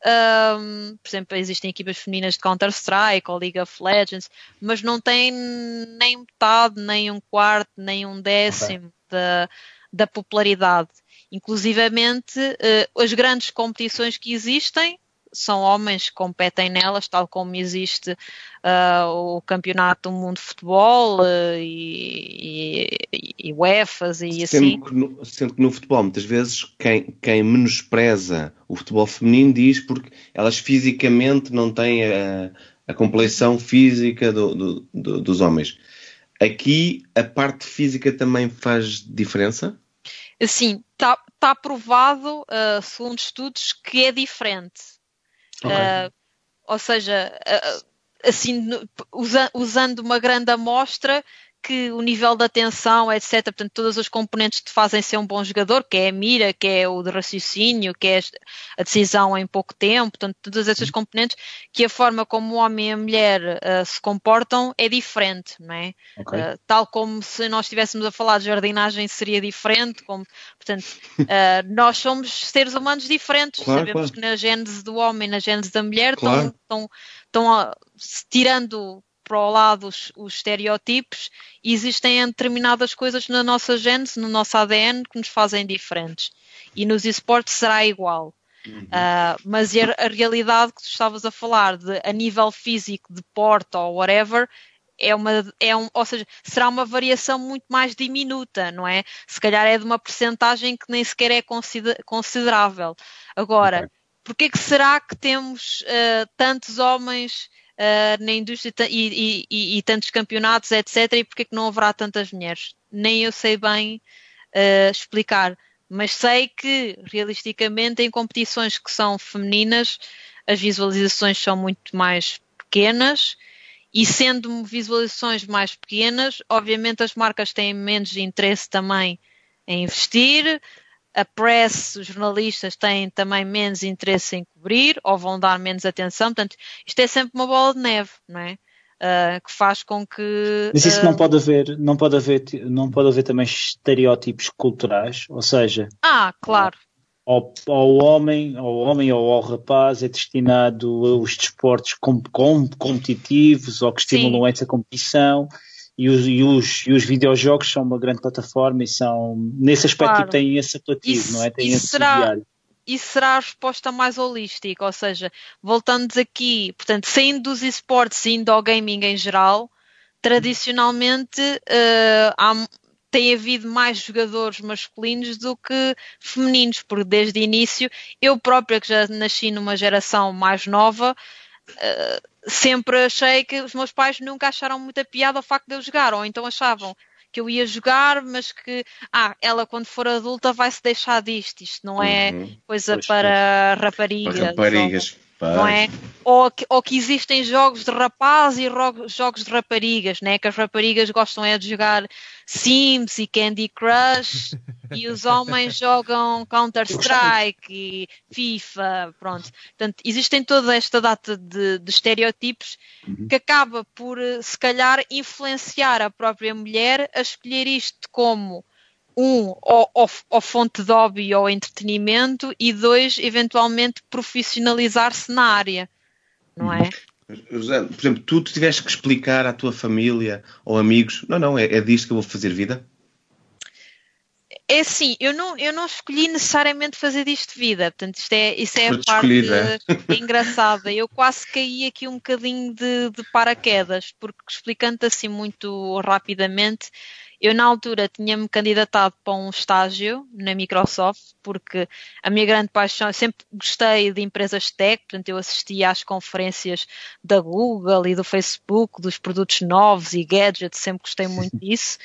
[SPEAKER 3] Um, por exemplo, existem equipas femininas de Counter-Strike ou League of Legends, mas não têm nem metade, nem um quarto, nem um décimo okay. da, da popularidade. Inclusivamente, uh, as grandes competições que existem são homens que competem nelas, tal como existe uh, o Campeonato do Mundo de Futebol uh, e, e, e UEFAs e
[SPEAKER 4] sendo
[SPEAKER 3] assim.
[SPEAKER 4] Que no, sendo que no futebol, muitas vezes, quem, quem menospreza o futebol feminino diz porque elas fisicamente não têm a, a compleição física do, do, do, dos homens. Aqui, a parte física também faz diferença?
[SPEAKER 3] Sim, está tá provado, uh, segundo estudos, que é diferente. Okay. Uh, ou seja, uh, assim, usa, usando uma grande amostra, que o nível de atenção, etc., portanto, todas as componentes te fazem ser um bom jogador, que é a mira, que é o de raciocínio, que é a decisão em pouco tempo, portanto, todas essas componentes, que a forma como o homem e a mulher uh, se comportam é diferente, não é? Okay. Uh, tal como se nós estivéssemos a falar de jardinagem seria diferente, como, portanto, uh, nós somos seres humanos diferentes, claro, sabemos claro. que na gênese do homem e na gênese da mulher claro. estão, estão, estão tirando para o lado os, os estereótipos existem determinadas coisas na nossa gênese, no nosso ADN, que nos fazem diferentes. E nos esportes será igual. Uhum. Uh, mas a, realidade que tu estavas a falar, de, a nível físico, de porte ou whatever, é uma, é um, ou seja, será uma variação muito mais diminuta, não é? Se calhar é de uma percentagem que nem sequer é consider, considerável. Agora, okay. porquê que será que temos uh, tantos homens uh, na indústria e, e, e, tantos campeonatos, etc. E porque é que não haverá tantas mulheres? Nem eu sei bem uh, explicar, mas sei que realisticamente em competições que são femininas as visualizações são muito mais pequenas e sendo visualizações mais pequenas, obviamente as marcas têm menos interesse também em investir, a press, os jornalistas têm também menos interesse em cobrir ou vão dar menos atenção. Portanto, isto é sempre uma bola de neve, não é? Uh, que faz com que.
[SPEAKER 5] Mas isso uh... não pode haver, não pode haver, não pode haver também estereótipos culturais, ou seja.
[SPEAKER 3] Ah, claro.
[SPEAKER 5] Ao, ao homem, ao homem ou ao rapaz é destinado os desportos com, com, competitivos ou que estimulam Sim. essa competição e os, e, os, e os videojogos são uma grande plataforma e são, nesse aspecto, claro. têm esse apelativo, isso, não é? Têm esse será, diário.
[SPEAKER 3] Isso será a resposta mais holística, ou seja, voltando aqui, portanto, saindo dos esportes e indo ao gaming em geral, tradicionalmente uh, há, tem havido mais jogadores masculinos do que femininos, porque desde o início, eu própria que já nasci numa geração mais nova, uh, sempre achei que os meus pais nunca acharam muita piada ao facto de eu jogar, ou então achavam que eu ia jogar, mas que ah, ela quando for adulta vai se deixar disto, isto não é uhum. coisa pois para raparigas. Para raparigas. Não é? Ou que, ou que existem jogos de rapaz e jogos de raparigas, né? que as raparigas gostam é de jogar Sims e Candy Crush e os homens jogam Counter-Strike e FIFA, pronto. Portanto, existem toda esta data de, de estereótipos uhum. que acaba por, se calhar, influenciar a própria mulher a escolher isto como um, ou, ou, ou, fonte de hobby ou entretenimento, e dois, eventualmente profissionalizar-se na área, não é?
[SPEAKER 4] José, por exemplo, tu tiveste que explicar à tua família ou amigos, não, não, é, é disto que eu vou fazer vida?
[SPEAKER 3] É assim, eu não, eu não escolhi necessariamente fazer disto vida, portanto, isto é, isso é a parte é? engraçada. Eu quase caí aqui um bocadinho de, de paraquedas, porque explicando assim muito rapidamente, eu, na altura, tinha-me candidatado para um estágio na Microsoft, porque a minha grande paixão, eu sempre gostei de empresas tech, portanto, eu assistia às conferências da Google e do Facebook, dos produtos novos e gadgets, sempre gostei muito disso.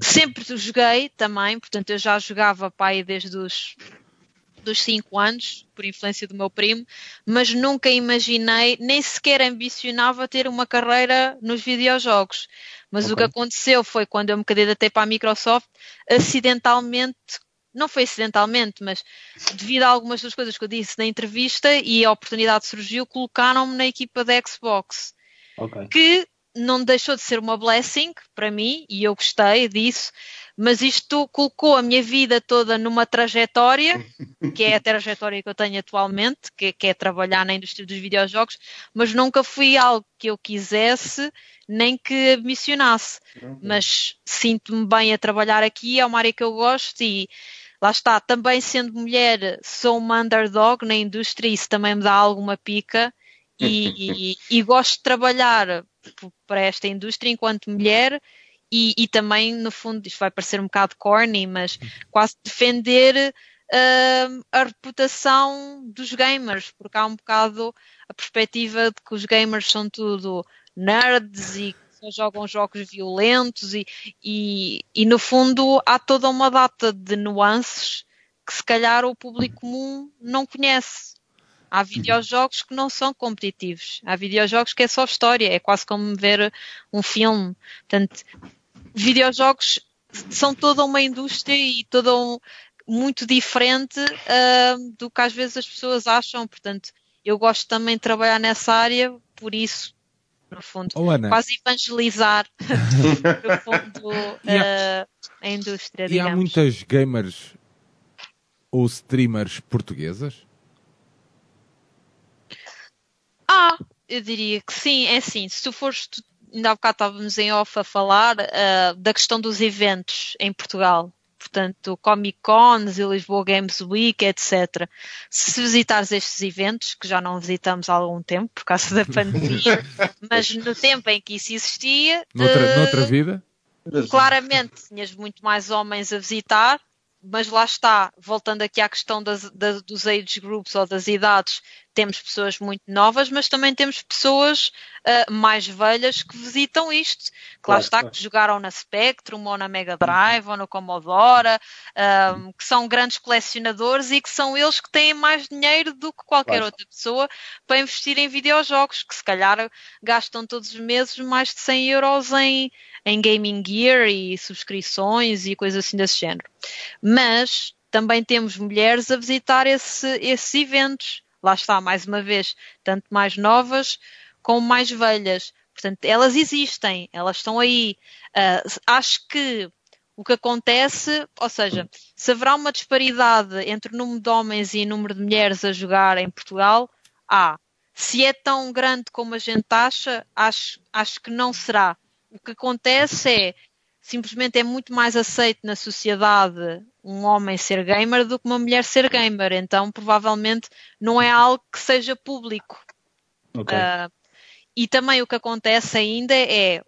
[SPEAKER 3] Sempre joguei também, portanto, eu já jogava pai desde os dos 5 anos, por influência do meu primo, mas nunca imaginei, nem sequer ambicionava ter uma carreira nos videojogos. Mas okay. o que aconteceu foi quando eu me candidatei para a Microsoft, acidentalmente não foi acidentalmente, mas devido a algumas das coisas que eu disse na entrevista e a oportunidade surgiu, colocaram-me na equipa da Xbox. Okay. Que não deixou de ser uma blessing para mim e eu gostei disso, mas isto colocou a minha vida toda numa trajetória, que é a trajetória que eu tenho atualmente, que, que é trabalhar na indústria dos videojogos, mas nunca fui algo que eu quisesse nem que missionasse. Mas sinto-me bem a trabalhar aqui, é uma área que eu gosto e lá está, também sendo mulher, sou uma underdog na indústria, isso também me dá alguma pica. E, e, e, gosto de trabalhar para esta indústria enquanto mulher e, e, também, no fundo, isto vai parecer um bocado corny, mas quase defender uh, a reputação dos gamers, porque há um bocado a perspectiva de que os gamers são tudo nerds e só jogam jogos violentos e, e, e no fundo há toda uma data de nuances que se calhar o público comum não conhece. Há videojogos que não são competitivos. Há videojogos que é só história. É quase como ver um filme. Portanto, videojogos são toda uma indústria e toda um, muito diferente uh, do que às vezes as pessoas acham. Portanto, eu gosto também de trabalhar nessa área, por isso, no fundo,
[SPEAKER 1] Oh,
[SPEAKER 3] quase evangelizar no fundo uh, a indústria,
[SPEAKER 1] E
[SPEAKER 3] digamos.
[SPEAKER 1] há muitas gamers ou streamers portuguesas?
[SPEAKER 3] Ah, eu diria que sim, é assim, se tu fores, tu, ainda há bocado estávamos em off a falar ah, da questão dos eventos em Portugal. Portanto, Comic Cons e Lisboa Games Week, etc. Se visitares estes eventos, que já não visitamos há algum tempo por causa da pandemia, mas no tempo em que isso existia,
[SPEAKER 1] Noutra,
[SPEAKER 3] ah,
[SPEAKER 1] noutra vida?
[SPEAKER 3] claramente tinhas muito mais homens a visitar, mas lá está, voltando aqui à questão das, das- dos age groups ou das idades, temos pessoas muito novas, mas também temos pessoas ah, mais velhas que visitam isto, que lá
[SPEAKER 5] Claro,
[SPEAKER 3] está,
[SPEAKER 5] claro.
[SPEAKER 3] que jogaram na Spectrum ou na Mega Drive ou no Commodore, ah, que são grandes colecionadores e que são eles que têm mais dinheiro do que qualquer
[SPEAKER 5] Claro.
[SPEAKER 3] outra pessoa para investir em videojogos, que se calhar gastam todos os meses mais de 100 euros em, em gaming gear e subscrições e coisas assim desse género. Mas também temos mulheres a visitar esse- esses eventos. Lá está, mais uma vez, tanto mais novas como mais velhas. Portanto, elas existem, elas estão aí. Ah, acho que o que acontece, ou seja, se haverá uma disparidade entre o número de homens e o número de mulheres a jogar em Portugal, há. Se é tão grande como a gente acha, acho, acho que não será. O que acontece é, simplesmente é muito mais aceito na sociedade um homem ser gamer do que uma mulher ser gamer. Então, provavelmente, não é algo que seja público.
[SPEAKER 5] Ok.
[SPEAKER 3] Ah, e também o que acontece ainda é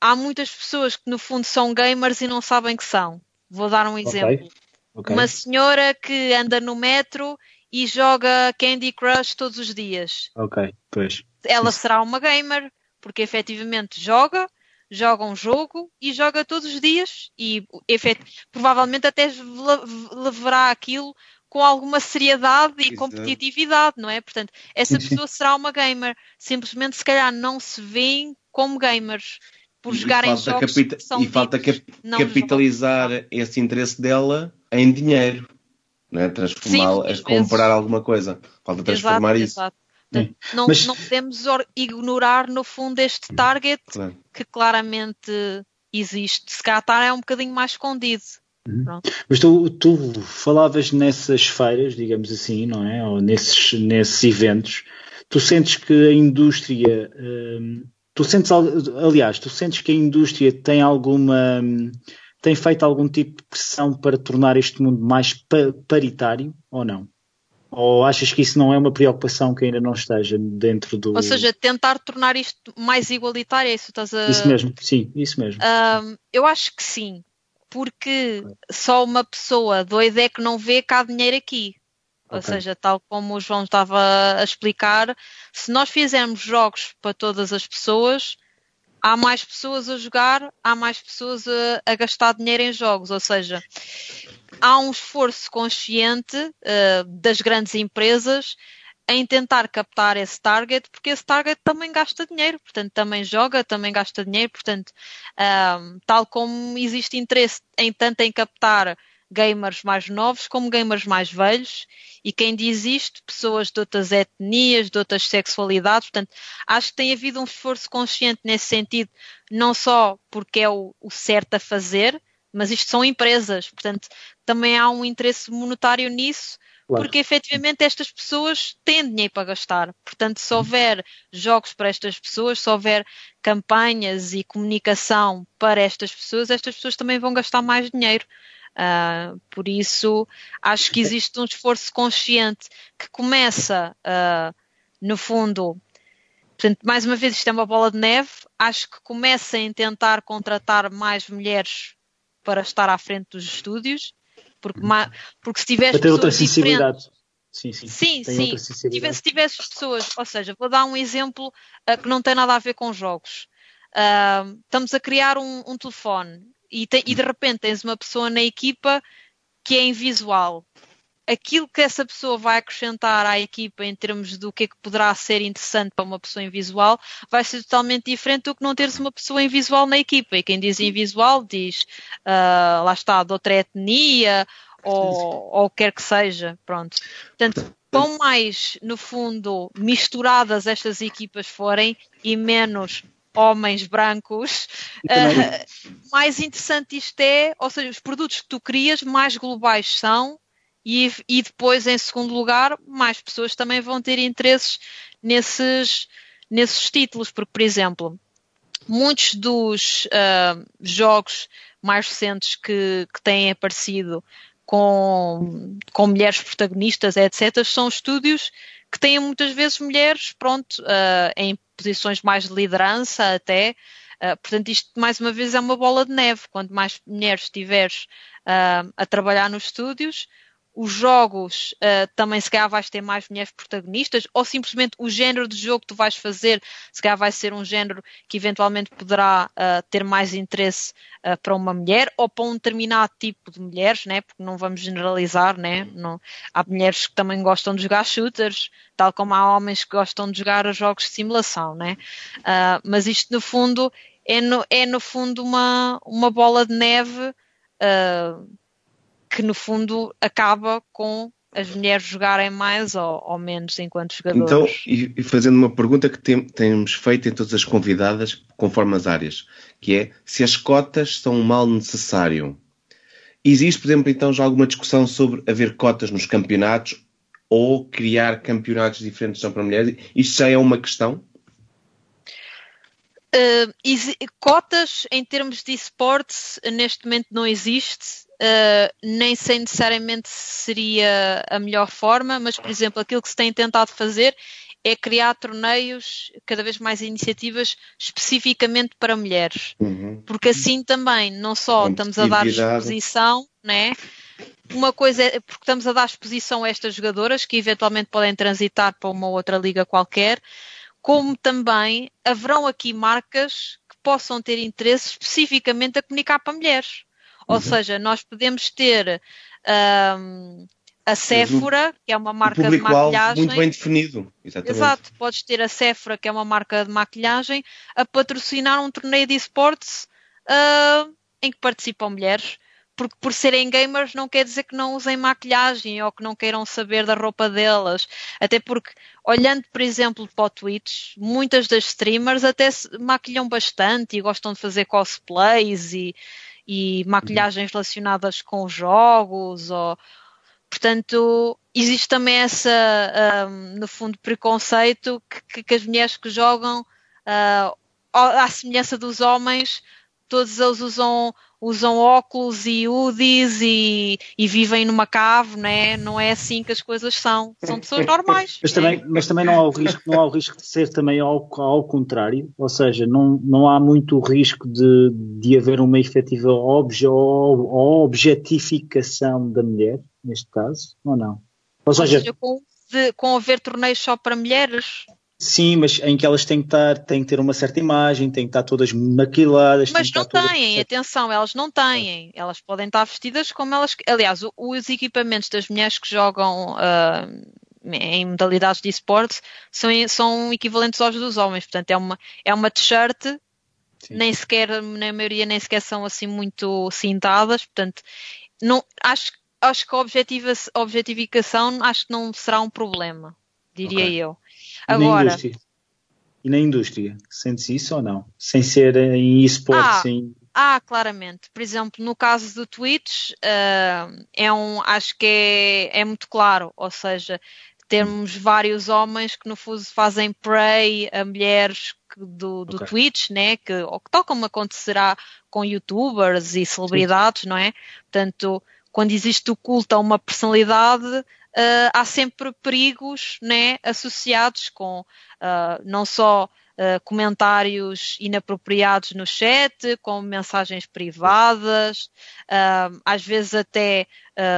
[SPEAKER 3] há muitas pessoas que no fundo são gamers e não sabem que são. Vou dar um exemplo.
[SPEAKER 5] ok.
[SPEAKER 3] Uma senhora que anda no metro e joga Candy Crush todos os dias.
[SPEAKER 5] Ok, pois.
[SPEAKER 3] Ela será uma gamer porque efetivamente joga, joga um jogo e joga todos os dias e efet- provavelmente até le- levará aquilo com alguma seriedade e
[SPEAKER 4] Exato.
[SPEAKER 3] competitividade, não é? Portanto, essa pessoa será uma gamer. Simplesmente, se calhar, não se veem como gamers por
[SPEAKER 4] E
[SPEAKER 3] jogarem jogos
[SPEAKER 4] capita-
[SPEAKER 3] que são
[SPEAKER 4] e falta cap- capitalizar esse interesse dela em dinheiro, né? transformá-la, comprar alguma coisa. Falta transformar
[SPEAKER 3] Exato,
[SPEAKER 4] isso.
[SPEAKER 3] exato. Portanto, não,
[SPEAKER 5] Mas-
[SPEAKER 3] não podemos or- ignorar, no fundo, este target
[SPEAKER 4] Claro.
[SPEAKER 3] que claramente existe. Se calhar é um bocadinho mais escondido.
[SPEAKER 5] Mas tu, tu falavas nessas feiras, digamos assim, não é? Ou nesses, nesses eventos, tu sentes que a indústria, hum, tu sentes, al- aliás, tu sentes que a indústria tem alguma, hum, tem feito algum tipo de pressão para tornar este mundo mais pa- paritário ou não? Ou achas que isso não é uma preocupação que ainda não esteja dentro do.
[SPEAKER 3] Ou seja, tentar tornar isto mais igualitário, é isso que estás a.
[SPEAKER 5] Isso mesmo, sim, isso mesmo.
[SPEAKER 3] Ahm, eu acho que sim, porque só uma pessoa doida é que não vê que há dinheiro aqui. Ou seja, tal como o João estava a explicar, se nós fizermos jogos para todas as pessoas, há mais pessoas a jogar, há mais pessoas a, a gastar dinheiro em jogos. Ou seja, há um esforço consciente ah, das grandes empresas em tentar captar esse target, porque esse target também gasta dinheiro, portanto, também joga, também gasta dinheiro, portanto, ahm, tal como existe interesse em tanto em captar gamers mais novos como gamers mais velhos, e quem diz isto, pessoas de outras etnias, de outras sexualidades, portanto, acho que tem havido um esforço consciente nesse sentido, não só porque é o, o certo a fazer, mas isto são empresas, portanto, também há um interesse monetário nisso,
[SPEAKER 5] Claro.
[SPEAKER 3] porque efetivamente estas pessoas têm dinheiro para gastar. Portanto, se houver jogos para estas pessoas, se houver campanhas e comunicação para estas pessoas, estas pessoas também vão gastar mais dinheiro. Ah, por isso, acho que existe um esforço consciente que começa, ah, no fundo, portanto, mais uma vez, isto é uma bola de neve. Acho que começa em tentar contratar mais mulheres para estar à frente dos estúdios, porque, porque se tiveres
[SPEAKER 5] Para ter outra sensibilidade. Sim, sim.
[SPEAKER 3] Sim, sim. Se tivesse, se tivesse pessoas, ou seja, vou dar um exemplo ah, que não tem nada a ver com jogos. Ah, estamos a criar um, um telefone e, tem- e de repente tens uma pessoa na equipa que é invisual. Aquilo que essa pessoa vai acrescentar à equipa em termos do que é que poderá ser interessante para uma pessoa invisual vai ser totalmente diferente do que não teres uma pessoa invisual na equipa. E quem diz invisual diz, uh, lá está, de outra etnia ou, ou quer que seja. Pronto. Portanto, quanto mais, no fundo, misturadas estas equipas forem e menos homens brancos, uh, mais interessante isto é, ou seja, os produtos que tu crias mais globais são e, e depois, em segundo lugar, mais pessoas também vão ter interesses nesses, nesses títulos, porque, por exemplo, muitos dos uh, jogos mais recentes que, que têm aparecido com, com mulheres protagonistas, etc., são estúdios que têm muitas vezes mulheres, pronto, uh, em posições mais de liderança até. Uh, portanto, isto mais uma vez é uma bola de neve. Quanto mais mulheres tiveres uh, a trabalhar nos estúdios, os jogos uh, também se calhar vais ter mais mulheres protagonistas, ou simplesmente o género de jogo que tu vais fazer, se calhar vai ser um género que eventualmente poderá uh, ter mais interesse uh, para uma mulher ou para um determinado tipo de mulheres, né? porque não vamos generalizar, né? não, há mulheres que também gostam de jogar shooters, tal como há homens que gostam de jogar jogos de simulação, né? mas isto no fundo é no, é no fundo uma, uma bola de neve que no fundo acaba com as mulheres jogarem mais ou, ou menos enquanto jogadores.
[SPEAKER 4] Então, e, e fazendo uma pergunta que tem, temos feito em todas as convidadas, conforme as áreas, que é se as cotas são um mal necessário. Existe, por exemplo, então já alguma discussão sobre haver cotas nos campeonatos ou criar campeonatos diferentes só para mulheres? Isto já é uma questão?
[SPEAKER 3] Uh, cotas em termos de esportes neste momento não existe Uh, nem sei necessariamente se seria a melhor forma, mas, por exemplo, aquilo que se tem tentado fazer é criar torneios, cada vez mais iniciativas especificamente para mulheres. Uhum. Porque assim também, não só estamos a dar exposição, né? Uma coisa é porque estamos a dar exposição a estas jogadoras que eventualmente podem transitar para uma outra liga qualquer, como também haverão aqui marcas que possam ter interesse especificamente a comunicar para mulheres. Ou uhum. seja, nós podemos ter um, a Sephora, que é uma marca de maquilhagem.
[SPEAKER 4] Muito bem definido. Exatamente.
[SPEAKER 3] Exato, podes ter a Sephora, que é uma marca de maquilhagem, a patrocinar um torneio de esportes uh, em que participam mulheres. Porque por serem gamers não quer dizer que não usem maquilhagem ou que não queiram saber da roupa delas. Até porque, olhando, por exemplo, para o Twitch, muitas das streamers até se maquilham bastante e gostam de fazer cosplays e, e maquilhagens relacionadas com jogos ou portanto existe também essa um, no fundo preconceito que, que, as mulheres que jogam uh, à semelhança dos homens todos eles usam usam óculos e UDIs e, e, vivem numa cave, né? não é assim que as coisas são. São pessoas normais.
[SPEAKER 5] Mas também, mas também não, há o risco, não há o risco de ser também ao, ao contrário, ou seja, não, não há muito risco de, de haver uma efetiva obje, objetificação da mulher, neste caso, ou não?
[SPEAKER 3] Ou seja, ou seja com, de, com haver torneios só para mulheres?
[SPEAKER 5] Sim, mas em que elas têm que estar, têm que ter uma certa imagem, têm que estar todas maquiladas.
[SPEAKER 3] Mas não têm, atenção, elas não têm. Elas podem estar vestidas como elas. Aliás, os equipamentos das mulheres que jogam uh, em modalidades de esportes são, são equivalentes aos dos homens. Portanto, é uma, é uma t-shirt, nem sequer, na maioria, nem sequer são assim muito cintadas. Portanto, não, acho, acho que a objetificação acho que não será um problema, diria okay. eu. Agora.
[SPEAKER 5] E na indústria? Sentes isso ou não? Sem ser em esportes?
[SPEAKER 3] Ah, ah, claramente. Por exemplo, no caso do Twitch, uh, é um, acho que é, é muito claro. Ou seja, temos vários homens que no fundo fazem prey a mulheres do, do okay. Twitch, né? Que, ou que tal como acontecerá com youtubers e celebridades, Sim. não é? Portanto, quando existe o culto a uma personalidade, uh, há sempre perigos né, associados com uh, não só uh, comentários inapropriados no chat, com mensagens privadas, às vezes até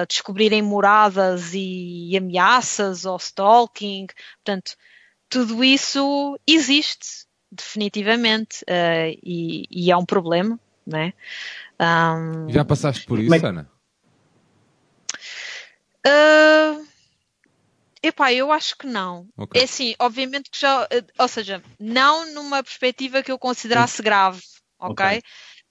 [SPEAKER 3] descobrirem moradas e, e ameaças ou stalking. Portanto, tudo isso existe definitivamente uh, e, e, é um problema, né?
[SPEAKER 1] Um... Já passaste por isso, Ana?
[SPEAKER 3] Uh, epá, eu acho que não.
[SPEAKER 1] Ok.
[SPEAKER 3] É assim, obviamente que já. eh, Ou seja, não numa perspectiva que eu considerasse grave, ok?
[SPEAKER 5] Ok.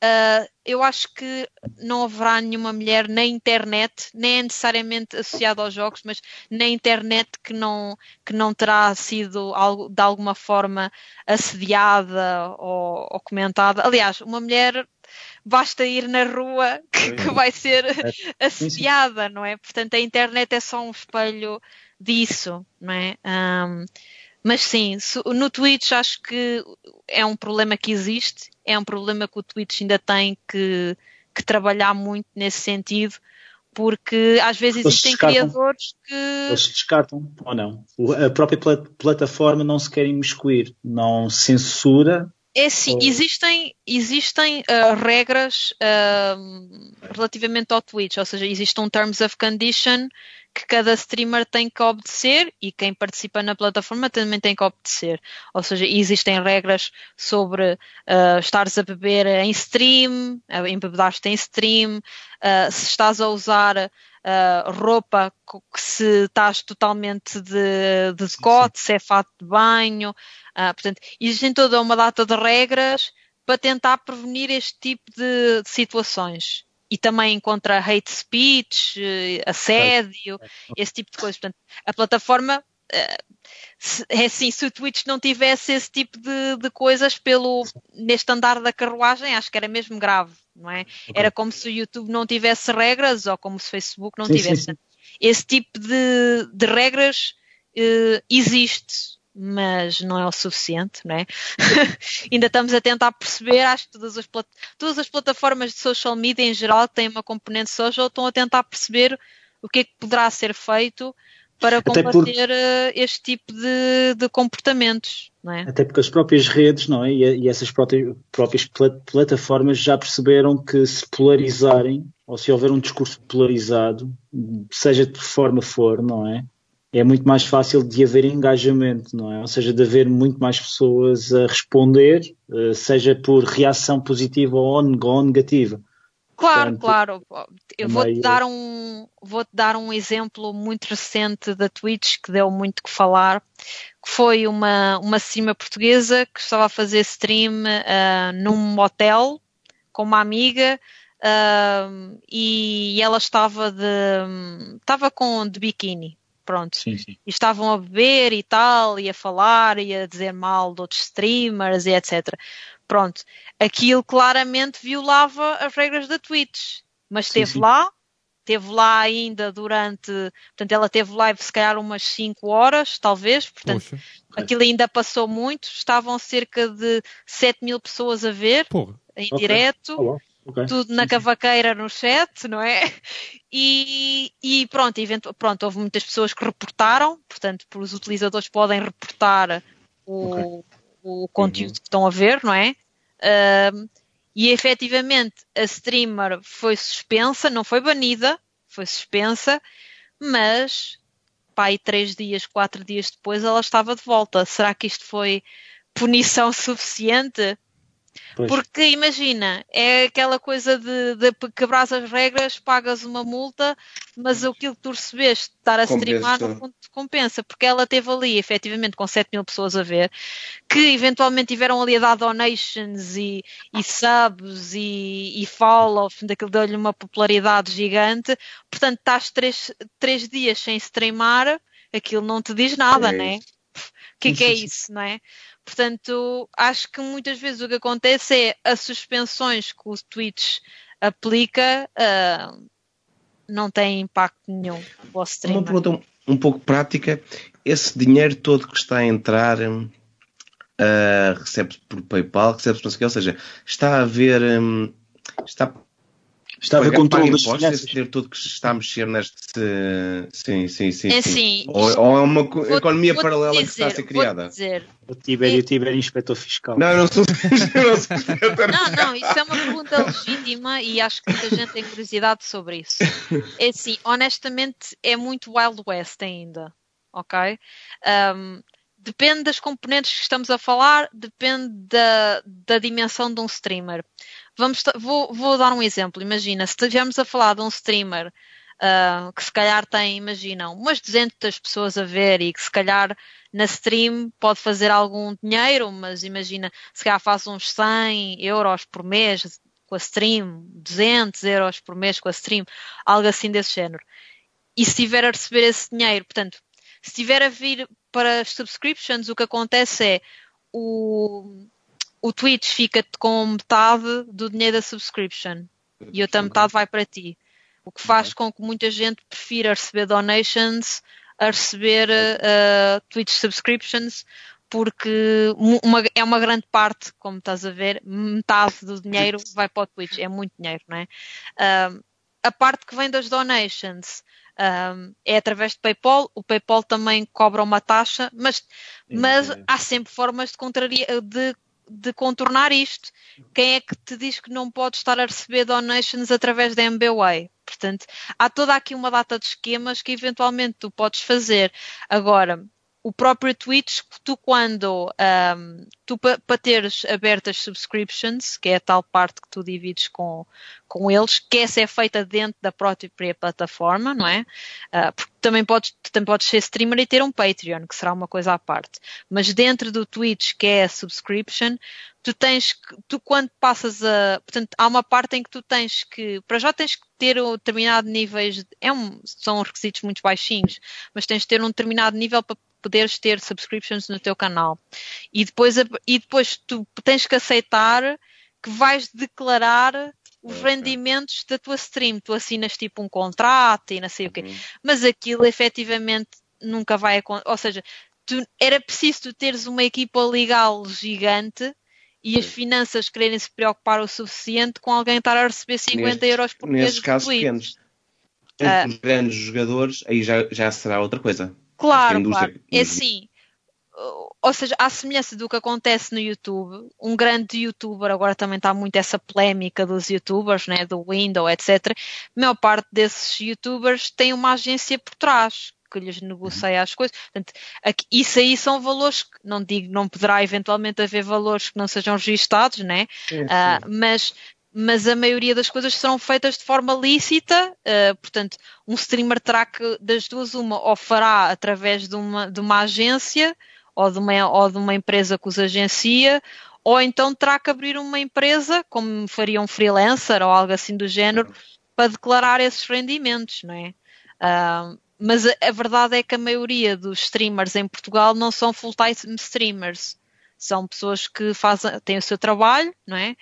[SPEAKER 3] Uh, eu acho que não haverá nenhuma mulher na internet, nem é necessariamente associada aos jogos, mas na internet que não, que não terá sido algo, de alguma forma assediada ou, ou comentada. Aliás, uma mulher basta ir na rua que, que vai ser assediada, não é? Portanto, a internet é só um espelho disso, não é? Um, mas sim, no Twitch acho que é um problema que existe, é um problema que o Twitch ainda tem que, que trabalhar muito nesse sentido, porque às vezes existem criadores que.
[SPEAKER 5] Eles se descartam ou não? A própria pla- plataforma não se quer imiscuir, não censura.
[SPEAKER 3] É
[SPEAKER 5] Ou-
[SPEAKER 3] existem, existem ah, regras ah, relativamente ao Twitch, ou seja, existe um Terms of Condition que cada streamer tem que obedecer e quem participa na plataforma também tem que obedecer. Ou seja, existem regras sobre ah, estares a beber em stream, embebedar-te em stream, ah, se estás a usar roupa que se estás totalmente de, de decote, se é fato de banho. Ah, portanto, existem toda uma data de regras para tentar prevenir este tipo de, de situações. E também contra hate speech, eh, assédio, esse tipo de coisas. Portanto, a plataforma, é assim, se o Twitch não tivesse esse tipo de, de coisas pelo, neste andar da carruagem, acho que era mesmo grave, não é? Era como se o YouTube não tivesse regras ou como se o Facebook não
[SPEAKER 5] Sim, sim,
[SPEAKER 3] tivesse.
[SPEAKER 5] sim.
[SPEAKER 3] Esse tipo de, de regras eh, existe, mas não é o suficiente, não é? Ainda estamos a tentar perceber, acho que todas as, todas as plataformas de social media em geral que têm uma componente social estão a tentar perceber o que é que poderá ser feito para
[SPEAKER 5] Até
[SPEAKER 3] combater
[SPEAKER 5] porque-
[SPEAKER 3] eh, este tipo de, de comportamentos, é?
[SPEAKER 5] Até porque as próprias redes não é? e, e essas próprias, próprias pla- plataformas já perceberam que se polarizarem, ou se houver um discurso polarizado, seja de que forma for, não é? É muito mais fácil de haver engajamento, não é? Ou seja, de haver muito mais pessoas a responder, eh, seja por reação positiva ou negativa.
[SPEAKER 3] Claro,
[SPEAKER 5] Portanto,
[SPEAKER 3] claro. Eu vou-te dar um, vou-te dar um exemplo muito recente da Twitch que deu muito que falar, que foi uma, uma streamer portuguesa que estava a fazer stream ah, num hotel com uma amiga ah, e ela estava de estava com de biquíni. Pronto.
[SPEAKER 5] Sim, sim.
[SPEAKER 3] E estavam a beber e tal, e a falar, e a dizer mal de outros streamers e etc. Pronto. Aquilo claramente violava as regras da Twitch. Mas esteve
[SPEAKER 5] sim.
[SPEAKER 3] lá, esteve lá ainda durante. Portanto, ela teve live se calhar umas 5 horas, talvez. Portanto,
[SPEAKER 1] Poxa,
[SPEAKER 3] aquilo ainda passou muito. Estavam cerca de 7 mil pessoas a ver,
[SPEAKER 1] porra.
[SPEAKER 3] em
[SPEAKER 5] Ok.
[SPEAKER 3] direto
[SPEAKER 5] Ah, bom, ok.
[SPEAKER 3] tudo na cavaqueira no chat, não é? E, e pronto, eventu- pronto, houve muitas pessoas que reportaram, portanto, os utilizadores podem reportar o, o conteúdo que estão a ver, não é? Ahm, e efetivamente a streamer foi suspensa, não foi banida, foi suspensa, mas e três dias, quatro dias depois ela estava de volta. Será que isto foi punição suficiente?
[SPEAKER 5] Pois.
[SPEAKER 3] Porque imagina, é aquela coisa de, de quebrar as regras, pagas uma multa, mas aquilo que tu recebeste de estar a
[SPEAKER 4] Compensa.
[SPEAKER 3] streamar no fundo te compensa, porque ela teve ali, efetivamente, com 7 mil pessoas a ver, que eventualmente tiveram ali a dar donations e, e subs e, e follow, daquilo deu-lhe uma popularidade gigante, portanto estás três, três dias sem streamar, aquilo não te diz nada,
[SPEAKER 4] É
[SPEAKER 3] né? O que é que é isso, não é? Portanto, acho que muitas vezes o que acontece é as suspensões que o Twitch aplica ah, não têm impacto nenhum no vosso
[SPEAKER 4] Uma pergunta um, um pouco prática. Esse dinheiro todo que está a entrar hum, ah, recebe-se por PayPal, recebe-se não sei o quê, ou seja, está a haver. hum, está
[SPEAKER 5] Está a haver controle das finanças.
[SPEAKER 4] esse dinheiro todo que se está a mexer neste. Sim, sim, sim.
[SPEAKER 3] É
[SPEAKER 4] sim.
[SPEAKER 3] assim,
[SPEAKER 4] Ou, ou é uma
[SPEAKER 3] Vou-
[SPEAKER 4] economia
[SPEAKER 3] vou-te
[SPEAKER 4] paralela que está a
[SPEAKER 3] dizer-
[SPEAKER 4] ser criada.
[SPEAKER 3] dizer.
[SPEAKER 5] O Tibério, o Tibério inspetor fiscal.
[SPEAKER 4] Não, eu não sou. não sou inspetor.
[SPEAKER 3] Não, não, isso é uma pergunta legítima e acho que muita gente tem curiosidade sobre isso. É assim, honestamente, é muito Wild West ainda, ok? Um, depende das componentes que estamos a falar, depende da, da dimensão de um streamer. Vamos, vou, vou dar um exemplo. Imagina, se estivermos a falar de um streamer uh, que se calhar tem, imaginam, umas 200 pessoas a ver e que se calhar na stream pode fazer algum dinheiro, mas imagina, se calhar faz uns 100 euros por mês com a stream, 200 euros por mês com a stream, algo assim desse género. E se estiver a receber esse dinheiro, portanto, se estiver a vir para as subscriptions, o que acontece é o, o Twitch fica com metade do dinheiro da subscription. E outra metade vai para ti. O que faz com que muita gente prefira receber donations a receber uh, Twitch subscriptions porque uma, é uma grande parte, como estás a ver, metade do dinheiro vai para o Twitch, é muito dinheiro, não é? Uh, a parte que vem das donations um, é através de PayPal, o PayPal também cobra uma taxa, mas, mas há sempre formas de, de de contornar isto. Quem é que te diz que não pode estar a receber donations através da MBWay? Portanto, há toda aqui uma data de esquemas que eventualmente tu podes fazer. Agora, o próprio Twitch, tu quando, um, tu para pa teres abertas subscriptions, que é a tal parte que tu divides com, com eles, que essa é feita dentro da própria plataforma, não é? Uh, porque também podes, também podes ser streamer e ter um Patreon, que será uma coisa à parte. Mas dentro do Twitch, que é a subscription, tu tens que, tu quando passas a, portanto, há uma parte em que tu tens que, para já tens que ter um determinado níveis, é um, são requisitos muito baixinhos, mas tens de ter um determinado nível para poderes ter subscriptions no teu canal. E depois, e depois tu tens que aceitar que vais declarar os rendimentos da tua stream. Tu assinas tipo um contrato e não sei o quê. Uhum. Mas aquilo efetivamente nunca vai acontecer. Ou seja, tu, era preciso tu teres uma equipa legal gigante e as finanças quererem se preocupar o suficiente com alguém estar a receber 50 neste, euros por mês.
[SPEAKER 4] Nesses casos pequenos. Os grandes jogadores, aí já, já será outra coisa.
[SPEAKER 3] Claro, claro. É assim. Ou seja, à semelhança do que acontece no YouTube, um grande youtuber, agora também está muito essa polémica dos youtubers, né, do Windows, etc. A maior parte desses youtubers tem uma agência por trás que lhes negocia as coisas. Portanto, aqui, isso aí são valores que, não digo, não poderá eventualmente haver valores que não sejam registados, né? Uh, mas mas a maioria das coisas serão feitas de forma lícita, uh, portanto, um streamer terá que, das duas, uma, ou fará através de uma, de uma agência, ou de uma, ou de uma empresa que os agencia, ou então terá que abrir uma empresa, como faria um freelancer ou algo assim do género, para declarar esses rendimentos, não é? Uh, mas a, a, verdade é que a maioria dos streamers em Portugal não são full-time streamers. São pessoas que fazem, têm o seu trabalho, não é?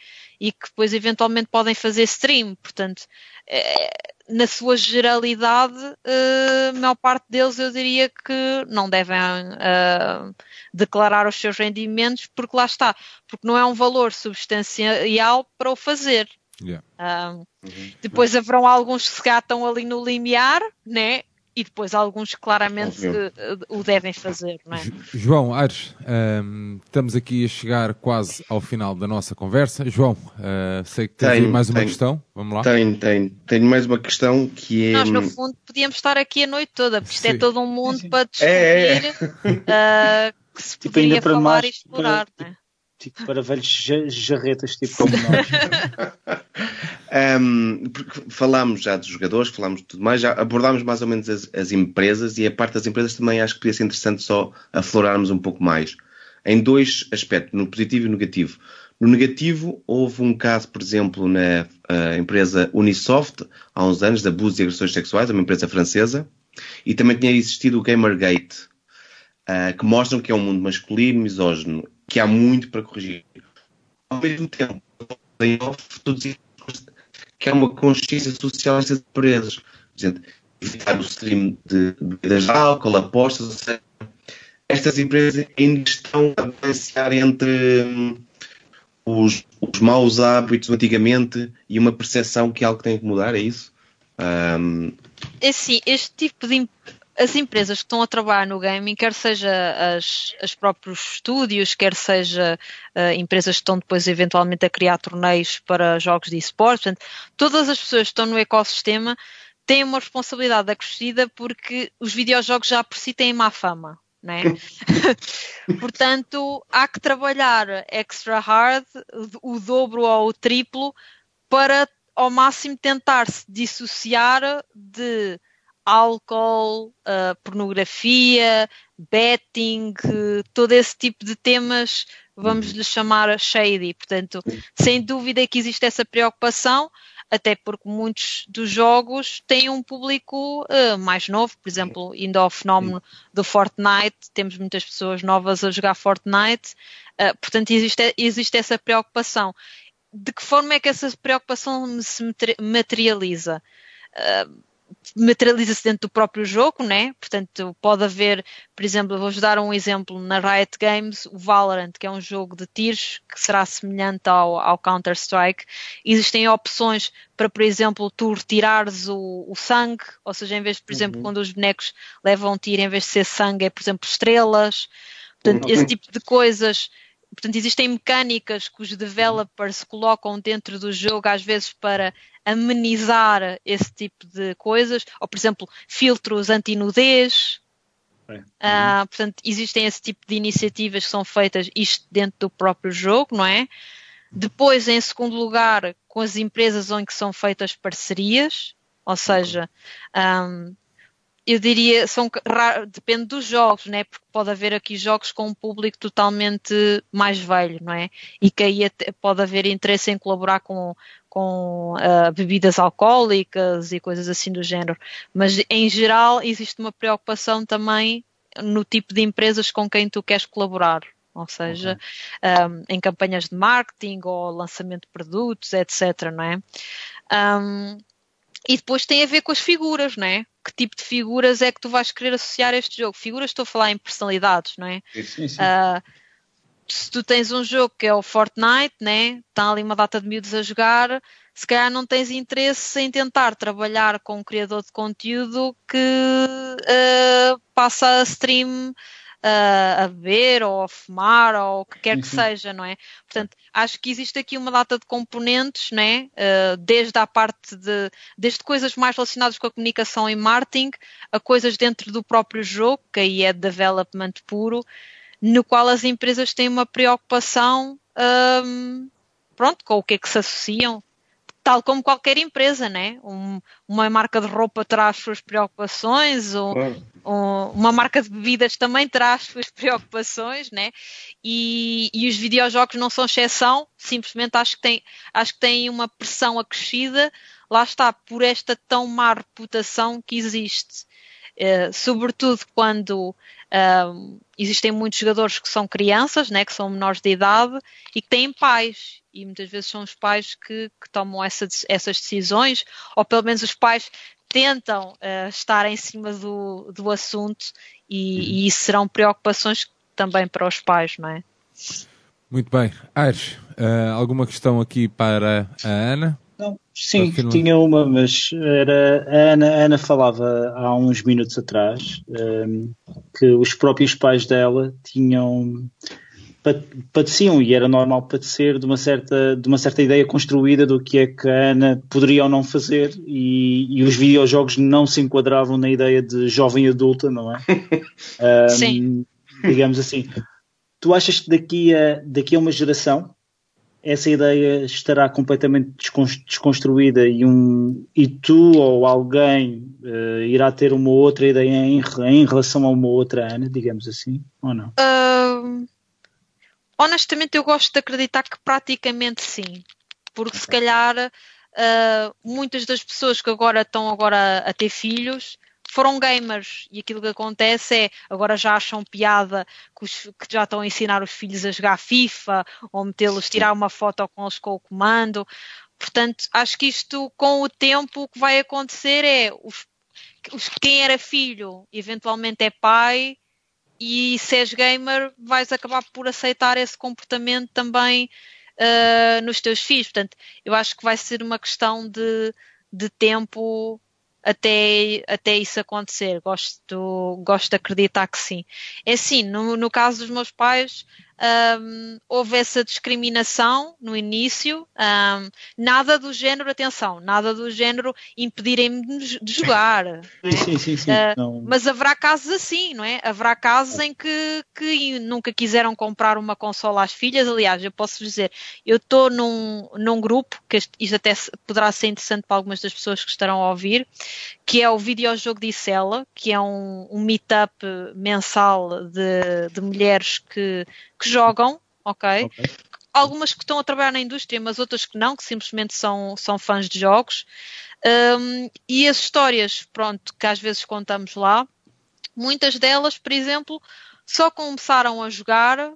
[SPEAKER 3] e que depois eventualmente podem fazer stream. Portanto, é, na sua generalidade, uh, a maior parte deles eu diria que não devem uh, declarar os seus rendimentos, porque lá está, porque não é um valor substancial para o fazer. Yeah. Uh, uhum. Depois haverão alguns que se gatam ali no limiar, né? E depois alguns claramente uh, o devem fazer. Não é?
[SPEAKER 1] João Aires, um, ehm, estamos aqui a chegar quase ao final da nossa conversa. João, uh, sei que tens mais uma tenho, questão. Vamos lá.
[SPEAKER 4] Tenho, tenho. Tenho mais uma questão que é.
[SPEAKER 3] Nós, no fundo, podíamos estar aqui a noite toda, porque isto é Sim. é todo um mundo Sim. para descobrir é, é. Uh, que se tipo, poderia falar mais, e explorar. Para, né?
[SPEAKER 5] Tipo, para velhos jarretas, tipo como nós.
[SPEAKER 4] Um, falámos já dos jogadores, falámos de tudo mais, já abordámos mais ou menos as, as, empresas e a parte das empresas também acho que podia ser interessante só aflorarmos um pouco mais. Em dois aspectos, no positivo e no negativo. No negativo, houve um caso, por exemplo, na empresa Unisoft, há uns anos, de abuso e agressões sexuais, uma empresa francesa, e também tinha existido o Gamergate, uh, que mostram que é um mundo masculino, misógino, que há muito para corrigir. Ao mesmo tempo, layoff, todos que é uma consciência social nestas empresas. Por evitar o stream de bebidas de álcool, apostas, ou seja, estas empresas ainda estão a balancear entre hum, os, os maus hábitos antigamente e uma percepção que é algo que tem que mudar, é isso? Um...
[SPEAKER 3] É sim, este tipo de as empresas que estão a trabalhar no gaming, quer seja as, as próprios estúdios, quer seja uh, empresas que estão depois eventualmente a criar torneios para jogos de esportes, portanto, todas as pessoas que estão no ecossistema têm uma responsabilidade acrescida porque os videojogos já por si têm má fama. Né? Portanto, há que trabalhar extra hard, o dobro ou o triplo, para ao máximo tentar se dissociar de álcool, uh, pornografia, betting, uh, todo esse tipo de temas, vamos lhe chamar shady. Portanto, sem dúvida que existe essa preocupação, até porque muitos dos jogos têm um público uh, mais novo, por exemplo, indo ao fenómeno do Fortnite, temos muitas pessoas novas a jogar Fortnite, uh, portanto existe, existe essa preocupação. De que forma é que essa preocupação se materializa? Uh, materializa-se dentro do próprio jogo, né? Portanto, pode haver, por exemplo, vou-vos dar um exemplo na Riot Games, o Valorant, que é um jogo de tiros que será semelhante ao, ao Counter-Strike. Existem opções para, por exemplo, tu retirares o, o sangue, ou seja, em vez de, por exemplo, uhum. quando os bonecos levam um tiro, em vez de ser sangue, é, por exemplo, estrelas. Portanto, uhum. esse tipo de coisas portanto, existem mecânicas que os developers colocam dentro do jogo, às vezes para amenizar esse tipo de coisas, ou por exemplo, filtros anti-nudez. É. Uh, portanto, existem esse tipo de iniciativas que são feitas isto dentro do próprio jogo, não é? Depois, em segundo lugar, com as empresas onde são feitas parcerias, ou seja, um, eu diria, são depende dos jogos, né? Porque pode haver aqui jogos com um público totalmente mais velho, não é? E que aí pode haver interesse em colaborar com, com uh, bebidas alcoólicas e coisas assim do género. Mas em geral existe uma preocupação também no tipo de empresas com quem tu queres colaborar. Ou seja, okay. um, em campanhas de marketing ou lançamento de produtos, etc. Não é? Um, e depois tem a ver com as figuras, não é? Que tipo de figuras é que tu vais querer associar a este jogo? Figuras, estou a falar em personalidades, não é?
[SPEAKER 5] Sim, sim.
[SPEAKER 3] Uh, se tu tens um jogo que é o Fortnite, né? Está ali uma data de miúdos a jogar, se calhar não tens interesse em tentar trabalhar com um criador de conteúdo que uh, passa a stream uh, a beber ou a fumar ou o que quer que seja, não é? Portanto, acho que existe aqui uma data de componentes, né? Uh, desde a parte de, desde coisas mais relacionadas com a comunicação e marketing, a coisas dentro do próprio jogo, que aí é development puro, no qual as empresas têm uma preocupação, um, pronto, com o que é que se associam, tal como qualquer empresa, né? Um, uma marca de roupa terá as suas preocupações, ou, claro. ou, uma marca de bebidas também terá as suas preocupações, né? E, e os videojogos não são exceção, simplesmente acho que, tem, acho que têm uma pressão acrescida, lá está, por esta tão má reputação que existe. Uh, sobretudo quando existem muitos jogadores que são crianças, né, que são menores de idade e que têm pais. E muitas vezes são os pais que, que tomam essa, essas decisões, ou pelo menos os pais tentam uh, estar em cima do, do assunto e, uhum. e, isso serão preocupações também para os pais, não é?
[SPEAKER 1] Muito bem. Aires, uh, alguma questão aqui para a Ana?
[SPEAKER 5] Não, sim, tinha uma, mas era, a, Ana, a Ana falava há uns minutos atrás um, ehm, que os próprios pais dela tinham padeciam e era normal padecer de uma certa de uma certa ideia construída do que é que a Ana poderia ou não fazer e, e os videojogos não se enquadravam na ideia de jovem adulta, não é?
[SPEAKER 3] um, Sim.
[SPEAKER 5] Digamos assim. Tu achas que daqui a, daqui a uma geração essa ideia estará completamente desconstruída e, um, e tu ou alguém uh, irá ter uma outra ideia em, em, relação a uma outra Ana, digamos assim, ou não?
[SPEAKER 3] Uh, honestamente, eu gosto de acreditar que praticamente sim, porque se calhar uh, muitas das pessoas que agora estão agora a ter filhos foram gamers. E aquilo que acontece é agora já acham piada que, os, que já estão a ensinar os filhos a jogar FIFA ou metê-los, tirar uma foto com eles com o comando. Portanto, acho que isto com o tempo o que vai acontecer é os, os, quem era filho eventualmente é pai e se és gamer vais acabar por aceitar esse comportamento também uh, nos teus filhos. Portanto, eu acho que vai ser uma questão de, de tempo até, até isso acontecer. Gosto, gosto de acreditar que sim. É assim, no, no caso dos meus pais, um, houve essa discriminação no início, um, nada do género, atenção, nada do género impedirem-me de jogar.
[SPEAKER 5] Sim, sim, sim.
[SPEAKER 3] Uh, mas haverá casos assim, não é? Haverá casos em que, que nunca quiseram comprar uma consola às filhas. Aliás, eu posso dizer, eu estou num, num grupo, que isto até poderá ser interessante para algumas das pessoas que estarão a ouvir, que é o videojogo de Isela, que é um, um meetup mensal de, de mulheres que, que jogam, ok? okay. Algumas que estão a trabalhar na indústria, mas outras que não, que simplesmente são, são fãs de jogos. Um, e as histórias, pronto, que às vezes contamos lá, muitas delas, por exemplo, só começaram a jogar uh,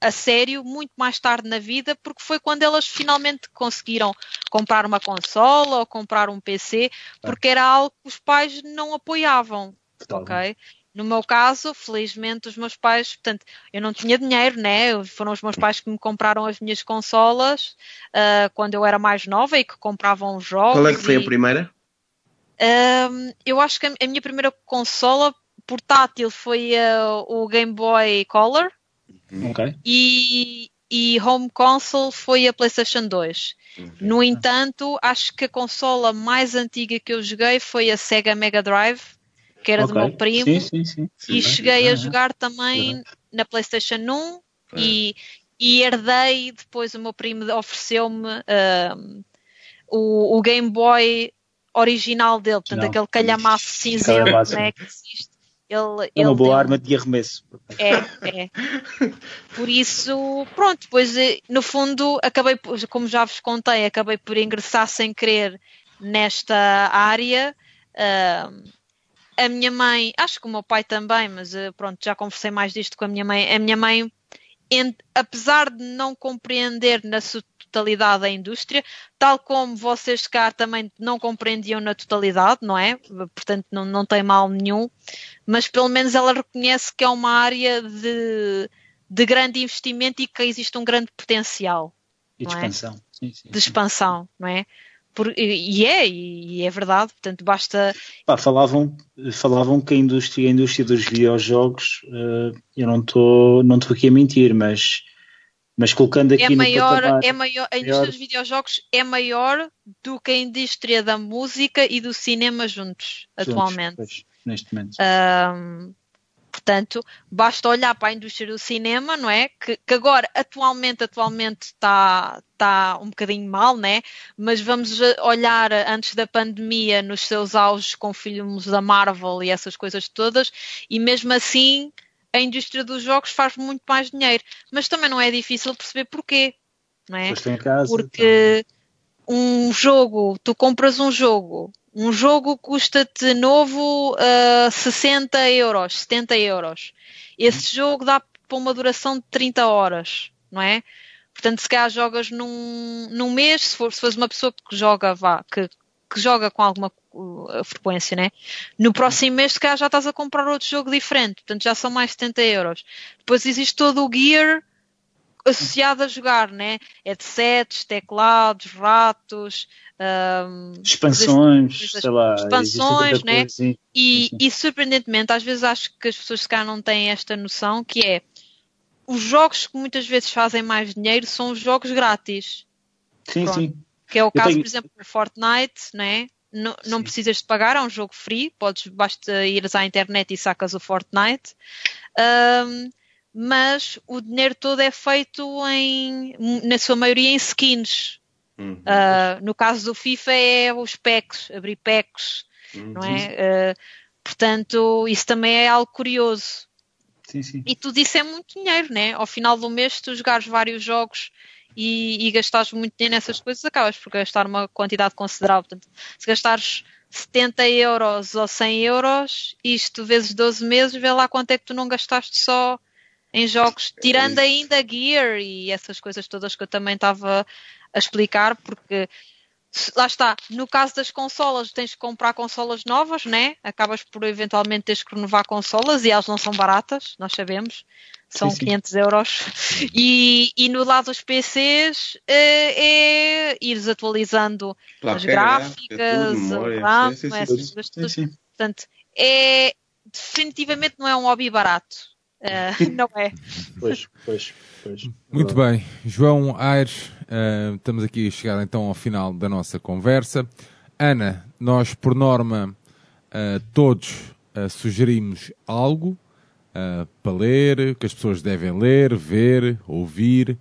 [SPEAKER 3] a sério muito mais tarde na vida, porque foi quando elas finalmente conseguiram comprar uma consola ou comprar um PC, porque era algo que os pais não apoiavam. Ok? No meu caso, felizmente, os meus pais, portanto, eu não tinha dinheiro, né? Foram os meus pais que me compraram as minhas consolas uh, quando eu era mais nova e que compravam jogos.
[SPEAKER 4] Qual é que foi
[SPEAKER 3] e...
[SPEAKER 4] a primeira?
[SPEAKER 3] Uh, eu acho que a minha primeira consola portátil foi uh, o Game Boy Color.
[SPEAKER 5] Uhum. Okay.
[SPEAKER 3] E, e home console foi a PlayStation 2. Okay. No entanto, acho que a consola mais antiga que eu joguei foi a Sega Mega Drive que era okay. do meu primo,
[SPEAKER 5] sim, sim, sim.
[SPEAKER 3] e cheguei a jogar também na PlayStation 1 e, e, herdei, depois o meu primo ofereceu-me uh, o, o, Game Boy original dele, portanto Não. aquele calhamaço cinzento né, que existe. Ele,
[SPEAKER 5] é uma boa deu... arma de arremesso.
[SPEAKER 3] É, é. Por isso, pronto, depois eh, no fundo acabei, como já vos contei, acabei por ingressar sem querer nesta área. Uh, a minha mãe, acho que o meu pai também, mas eh, pronto, já conversei mais disto com a minha mãe. A minha mãe, apesar de não compreender na sua totalidade a indústria, tal como vocês cá também não compreendiam na totalidade, não é? Portanto, não, não tem mal nenhum, mas pelo menos ela reconhece que é uma área de, de grande investimento e que existe um grande potencial.
[SPEAKER 5] E de é? expansão. É? Sim, sim,
[SPEAKER 3] de expansão, não é? Por, e é, e é verdade, portanto basta.
[SPEAKER 5] Pá, falavam, falavam que a indústria, a indústria dos videojogos, uh, eu não estou não aqui a mentir, mas, mas colocando aqui
[SPEAKER 3] é maior,
[SPEAKER 5] patamar,
[SPEAKER 3] é maior, a indústria maior... dos videojogos é maior do que a indústria da música e do cinema juntos, juntos atualmente.
[SPEAKER 5] Pois, neste momento.
[SPEAKER 3] Um, Portanto, basta olhar para a indústria do cinema, não é? Que, que agora, atualmente, atualmente está, está um bocadinho mal, né? Mas vamos olhar antes da pandemia nos seus auges com filmes da Marvel e essas coisas todas, e mesmo assim a indústria dos jogos faz muito mais dinheiro. Mas também não é difícil perceber porquê, não é?
[SPEAKER 5] Casa,
[SPEAKER 3] Porque então. um jogo, tu compras um jogo um jogo custa-te novo uh, 60 euros, 70 euros. Esse jogo dá para uma duração de 30 horas, não é? Portanto, se calhar jogas num, num mês, se, for, se fores uma pessoa que joga, vá, que, que joga com alguma uh, frequência, né? No próximo mês, se calhar já estás a comprar outro jogo diferente, portanto já são mais 70 euros. Depois existe todo o gear associado a jogar, né? Headsets, teclados, ratos, um,
[SPEAKER 5] expansões, sei lá,
[SPEAKER 3] expansões, né? E, e, surpreendentemente, às vezes acho que as pessoas se calhar não têm esta noção que é os jogos que muitas vezes fazem mais dinheiro são os jogos grátis.
[SPEAKER 5] Sim, Pronto. sim.
[SPEAKER 3] Que é o caso, tenho... por exemplo, do Fortnite, né? Não, não precisas de pagar, é um jogo free, podes, basta ires à internet e sacas o Fortnite. Um, mas o dinheiro todo é feito em, na sua maioria, em skins. Uhum. Uh, no caso do FIFA é os packs, abrir packs, uhum. não é? Uh, portanto, isso também é algo curioso.
[SPEAKER 5] Sim, sim.
[SPEAKER 3] E tudo isso é muito dinheiro, né? Ao final do mês, tu jogares vários jogos e, e gastares muito dinheiro nessas coisas, acabas por gastar uma quantidade considerável. Portanto, se gastares 70 euros ou 100 euros, isto vezes 12 meses, vê lá quanto é que tu não gastaste só em jogos, é tirando ainda Gear e essas coisas todas que eu também estava a explicar, porque lá está, no caso das consolas, tens que comprar consolas novas, né? Acabas por eventualmente teres que renovar consolas e elas não são baratas, nós sabemos, são sim, sim. 500 euros. E, e no lado dos PCs é, é ires atualizando as gráficas,
[SPEAKER 4] tudo,
[SPEAKER 3] RAM, essas coisas Portanto, é, definitivamente não é um hobby barato Uh, não é?
[SPEAKER 5] Pois, pois, pois.
[SPEAKER 1] Muito bem, João Aires, uh, estamos aqui a chegar então ao final da nossa conversa. Ana, nós por norma uh, todos sugerimos algo para ler, que as pessoas devem ler, ver, ouvir.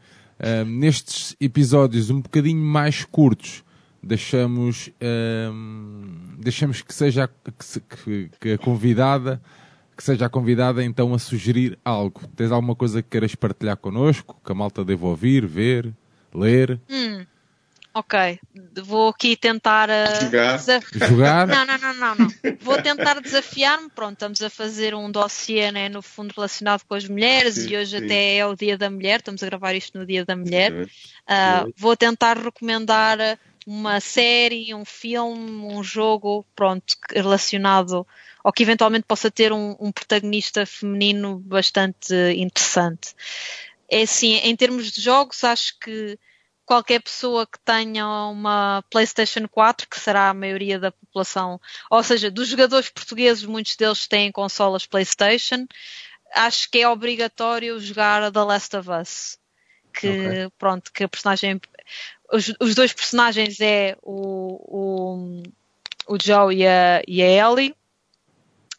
[SPEAKER 1] nestes episódios um bocadinho mais curtos, deixamos, deixamos que seja que, que a convidada que seja a convidada então a sugerir algo. Tens alguma coisa que queiras partilhar connosco, que a malta deva ouvir, ver, ler?
[SPEAKER 3] Hum, ok, vou aqui tentar uh,
[SPEAKER 4] jogar.
[SPEAKER 1] jogar.
[SPEAKER 3] Não, não, não, não, não. Vou tentar desafiar-me. Pronto, estamos a fazer um dossiê, né, no fundo relacionado com as mulheres sim, e hoje sim. até é o Dia da Mulher. Estamos a gravar isto no Dia da Mulher. Uh, vou tentar recomendar uma série, um filme, um jogo, pronto, relacionado ou que eventualmente possa ter um, um protagonista feminino bastante interessante. É assim, em termos de jogos, acho que qualquer pessoa que tenha uma PlayStation 4, que será a maioria da população, ou seja, dos jogadores portugueses, muitos deles têm consolas PlayStation, acho que é obrigatório jogar The Last of Us. Que, okay. pronto, que a personagem. Os, os dois personagens é o, o, o Joe e a, e a Ellie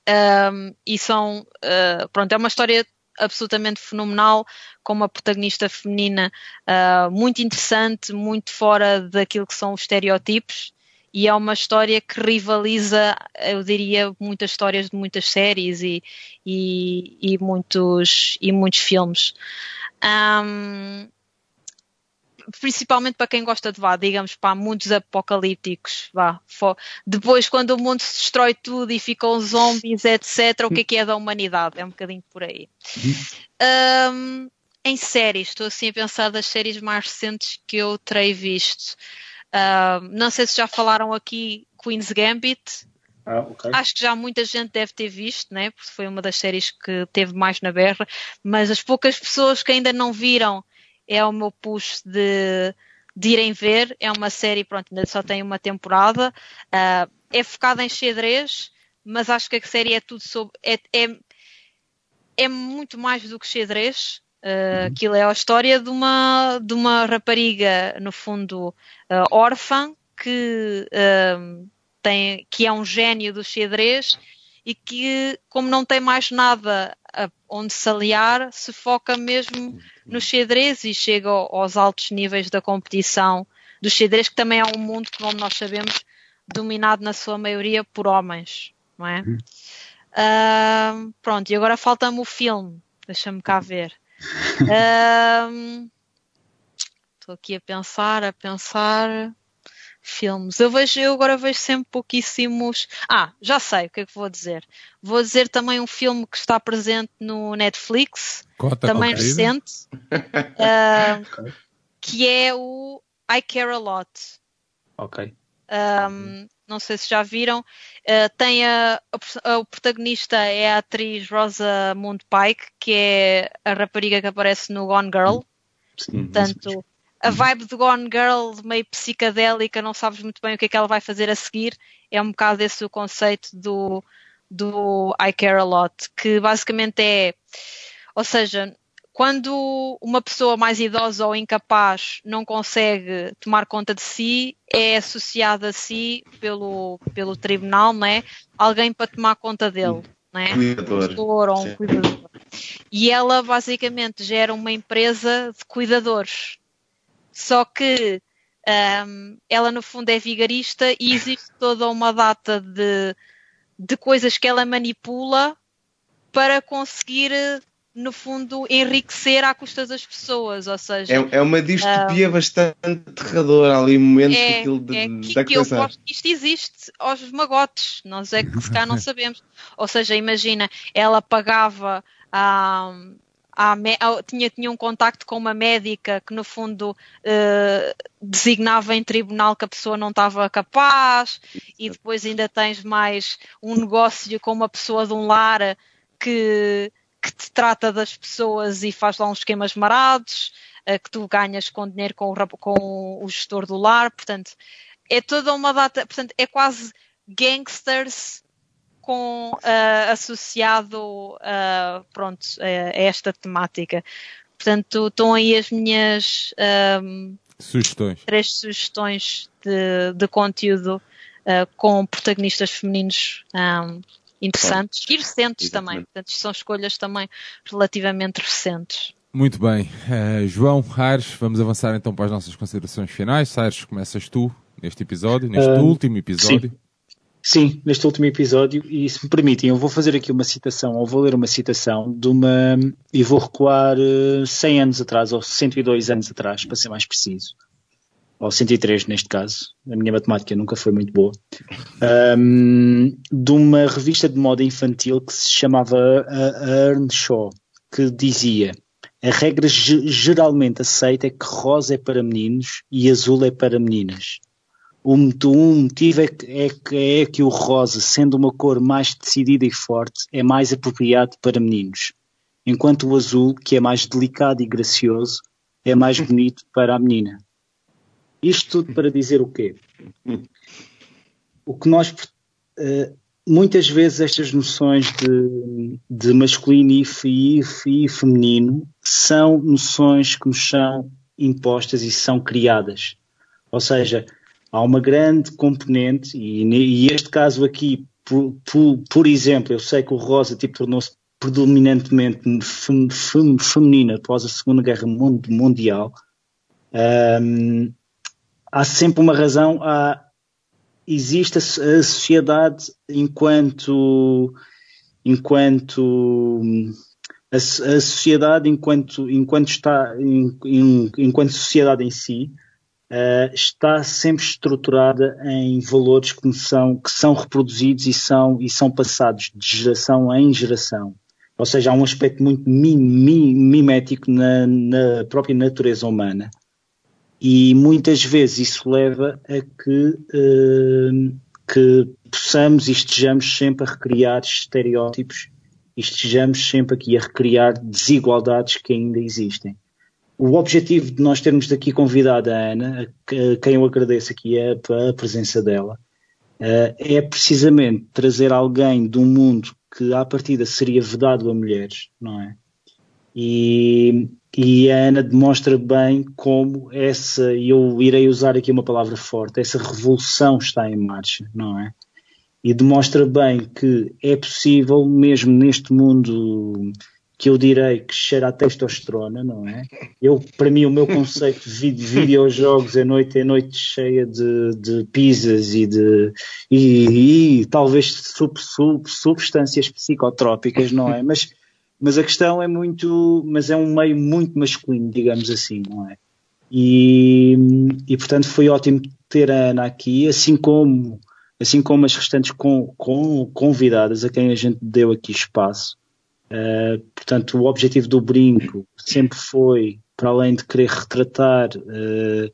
[SPEAKER 3] um, e são, uh, pronto, é uma história absolutamente fenomenal, com uma protagonista feminina uh, muito interessante, muito fora daquilo que são os estereótipos, e é uma história que rivaliza, eu diria, muitas histórias de muitas séries e, e, e muitos, e muitos filmes. Um, principalmente para quem gosta de vá, digamos, para mundos apocalípticos, vá. Depois, quando o mundo se destrói tudo e ficam zombies, etc., o que é que é da humanidade? É um bocadinho por aí. Um, em séries, estou assim a pensar das séries mais recentes que eu terei visto. Um, não sei se já falaram aqui Queen's Gambit.
[SPEAKER 5] Ah, okay.
[SPEAKER 3] Acho que já muita gente deve ter visto, né? porque foi uma das séries que teve mais na berra, mas as poucas pessoas que ainda não viram é o meu push de, de irem ver. É uma série, pronto, ainda só tem uma temporada. Uh, é focada em xadrez, mas acho que a série é tudo sobre. É, é, é muito mais do que xadrez. Uh, aquilo é a história de uma, de uma rapariga, no fundo, uh, órfã, que, uh, tem, que é um gênio do xadrez e que, como não tem mais nada onde se aliar, se foca mesmo no xadrez e chega aos altos níveis da competição do xadrez, que também é um mundo, como nós sabemos, dominado na sua maioria por homens, não é? Uh, pronto, e agora falta-me o filme. Deixa-me cá ver. Estou uh, aqui a pensar, a pensar filmes. Eu vejo, eu agora vejo sempre pouquíssimos. Ah, já sei o que é que vou dizer. Vou dizer também um filme que está presente no Netflix,
[SPEAKER 1] Cota
[SPEAKER 3] também recente, uh, que é o I Care a Lot.
[SPEAKER 5] Ok.
[SPEAKER 3] Um, não sei se já viram. Uh, tem a, a, a, o protagonista é a atriz Rosa Mund Pike, que é a rapariga que aparece no Gone Girl.
[SPEAKER 5] Sim,
[SPEAKER 3] Portanto, a vibe de Gone Girl, meio psicadélica, não sabes muito bem o que é que ela vai fazer a seguir. É um bocado esse o conceito do, do I Care a Lot, que basicamente é, ou seja, quando uma pessoa mais idosa ou incapaz não consegue tomar conta de si, é associada a si pelo, pelo tribunal, não é? Alguém para tomar conta dele. Não é?
[SPEAKER 4] Cuidador.
[SPEAKER 3] Um ou um cuidador. E ela basicamente gera uma empresa de cuidadores. Só que um, ela no fundo é vigarista e existe toda uma data de, de coisas que ela manipula para conseguir no fundo, enriquecer à custa das pessoas, ou seja...
[SPEAKER 4] É, é uma distopia um, bastante aterradora ali, momentos
[SPEAKER 3] é,
[SPEAKER 4] aquilo de,
[SPEAKER 3] é que, que eu gosto que isto existe aos magotes, nós é que se cá não sabemos. Ou seja, imagina, ela pagava a, tinha, tinha um contacto com uma médica que, no fundo, uh, designava em tribunal que a pessoa não estava capaz, e depois ainda tens mais um negócio com uma pessoa de um lar que, que te trata das pessoas e faz lá uns esquemas marados, uh, que tu ganhas com dinheiro com o, com o gestor do lar, portanto, é toda uma data, portanto, é quase gangsters com, uh, associado uh, pronto, a, esta temática. Portanto, estão aí as minhas um,
[SPEAKER 1] sugestões.
[SPEAKER 3] três sugestões de, de conteúdo uh, com protagonistas femininos um, interessantes e recentes Exatamente. também. Portanto, são escolhas também relativamente recentes.
[SPEAKER 1] Muito bem. Uh, João, Aires, vamos avançar então para as nossas considerações finais. Aires, começas tu neste episódio, neste uh, último episódio.
[SPEAKER 5] Sim. Sim, neste último episódio, e se me permitem, eu vou fazer aqui uma citação, ou vou ler uma citação de uma. e vou recuar 100 anos atrás, ou 102 anos atrás, para ser mais preciso ou 103 neste caso, a minha matemática nunca foi muito boa, um, de uma revista de moda infantil que se chamava Earnshaw, que dizia a regra geralmente aceita é que rosa é para meninos e azul é para meninas. O motivo é que, é, que, é que o rosa, sendo uma cor mais decidida e forte, é mais apropriado para meninos, enquanto o azul, que é mais delicado e gracioso, é mais bonito para a menina. Isto tudo para dizer o quê? O que nós. Uh, muitas vezes estas noções de, de masculino e, e, e, feminino são noções que nos são impostas e são criadas. Ou seja, há uma grande componente, e, e este caso aqui, por, por, por, exemplo, eu sei que o rosa tipo, tornou-se predominantemente fem, fem, feminino após a Segunda Guerra Mundial. Um, há sempre uma razão, há, existe a, a sociedade enquanto enquanto a, a, sociedade enquanto enquanto está enquanto sociedade em si uh, está sempre estruturada em valores que são que são reproduzidos e são e são passados de geração em geração ou seja há um aspecto muito mimético na, na própria natureza humana e muitas vezes isso leva a que, uh, que possamos e estejamos sempre a recriar estereótipos e estejamos sempre aqui a recriar desigualdades que ainda existem. O objetivo de nós termos daqui convidado a Ana, a quem eu agradeço aqui a, a presença dela, uh, é precisamente trazer alguém de um mundo que à partida seria vedado a mulheres, não é? E, e a Ana demonstra bem como essa, e eu irei usar aqui uma palavra forte, essa revolução está em marcha, não é? E demonstra bem que é possível, mesmo neste mundo que eu direi que cheira a testosterona, não é? Eu, para mim, o meu conceito de videojogos é noite, é noite cheia de, de pizzas e de e, e talvez sub, sub, substâncias psicotrópicas, não é? Mas mas a questão é muito, mas é um meio muito masculino, digamos assim, não é? E, e portanto foi ótimo ter a Ana aqui, assim como, assim como as restantes com, com, convidadas a quem a gente deu aqui espaço. Uh, portanto, o objetivo do brinco sempre foi, para além de querer retratar uh,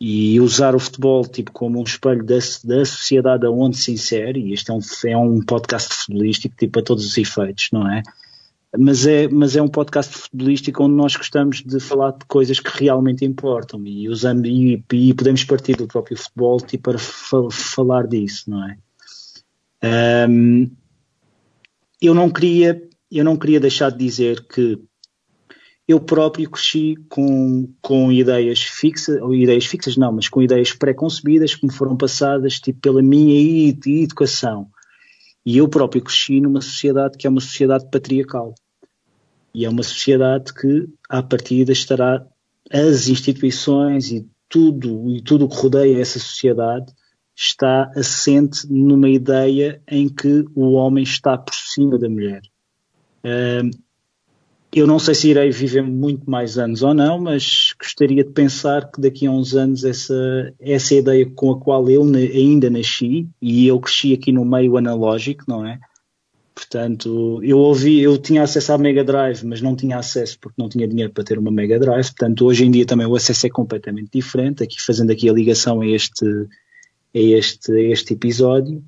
[SPEAKER 5] e usar o futebol tipo como um espelho da, da sociedade aonde se insere, e este é um, é um podcast futebolístico tipo a todos os efeitos, não é? mas é, mas é um podcast futebolístico onde nós gostamos de falar de coisas que realmente importam e usando e, e podemos partir do próprio futebol tipo, para fa falar disso, não é? Um, eu não queria eu não queria deixar de dizer que eu próprio cresci com, com ideias fixas, ou ideias fixas não, mas com ideias pré-concebidas que me foram passadas tipo, pela minha educação. E eu próprio cresci numa sociedade que é uma sociedade patriarcal. E é uma sociedade que, à partida, estará as instituições e tudo e tudo o que rodeia essa sociedade está assente numa ideia em que o homem está por cima da mulher. Eu não sei se irei viver muito mais anos ou não, mas gostaria de pensar que daqui a uns anos essa, essa ideia com a qual eu ainda nasci, e eu cresci aqui no meio analógico, não é? Portanto, eu ouvi, eu tinha acesso à Mega Drive, mas não tinha acesso porque não tinha dinheiro para ter uma Mega Drive. Portanto, hoje em dia também o acesso é completamente diferente. Aqui fazendo aqui a ligação a este, a este, a este episódio,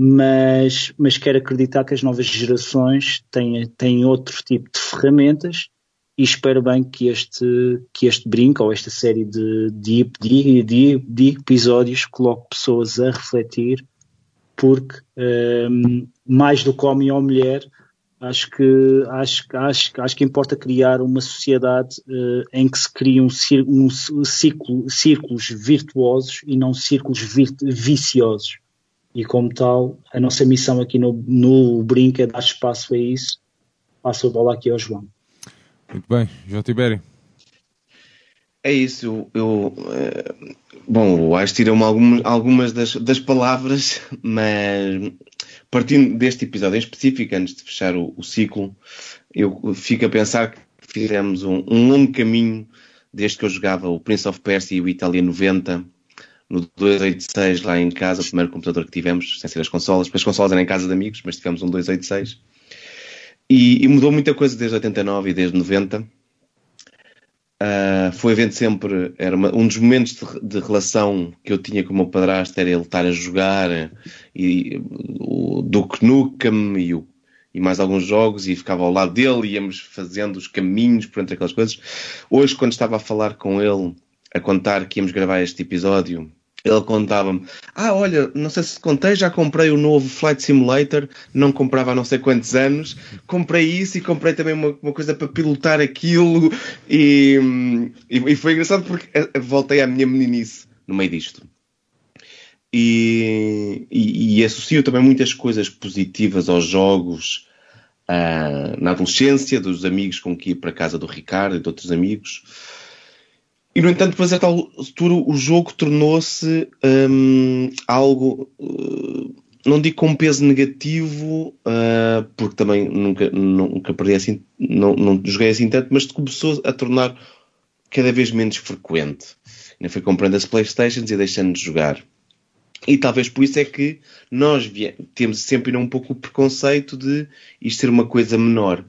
[SPEAKER 5] mas, mas quero acreditar que as novas gerações têm, têm outro tipo de ferramentas e espero bem que este, que este brinco ou esta série de, de, de, de, de episódios coloque pessoas a refletir porque um, mais do que homem ou mulher, acho que, acho, acho, acho que importa criar uma sociedade uh, em que se criam um, um círculos virtuosos e não círculos viciosos. E como tal, a nossa missão aqui no, no Brinca é dar espaço a isso. Passo a bola aqui ao João.
[SPEAKER 1] Muito bem, João Tibério.
[SPEAKER 4] É isso, eu, eu uh, bom, o Ais tirou-me algumas, algumas das, das palavras, mas partindo deste episódio em específico, antes de fechar o, o ciclo, eu fico a pensar que fizemos um, um, longo caminho desde que eu jogava o Prince of Persia e o Itália 90 no 286 lá em casa, o primeiro computador que tivemos, sem ser as consolas, porque as consolas eram em casa de amigos, mas tivemos um 286. E, e mudou muita coisa desde 89 e desde 90 Uh, foi havendo sempre, era uma, um dos momentos de, de, relação que eu tinha com o meu padrasto era ele estar a jogar e, o Duke Nukem e, o, e mais alguns jogos e ficava ao lado dele e íamos fazendo os caminhos por entre aquelas coisas. Hoje, quando estava a falar com ele, a contar que íamos gravar este episódio, ele contava-me: Ah, olha, não sei se contei, já comprei o novo Flight Simulator, não comprava há não sei quantos anos. Comprei isso e comprei também uma, uma coisa para pilotar aquilo. E, e, e, foi engraçado porque voltei à minha meninice no meio disto. E, e, e associo também muitas coisas positivas aos jogos uh, na adolescência, dos amigos com que ia para a casa do Ricardo e de outros amigos. E, no entanto, depois a tal altura o jogo tornou-se um, algo, uh, não digo com peso negativo, uh, porque também nunca, nunca perdi assim, não, não joguei assim tanto, mas começou a tornar cada vez menos frequente. Ainda fui comprando as Playstations e deixando de jogar. E talvez por isso é que nós temos sempre um pouco o preconceito de isto ser uma coisa menor.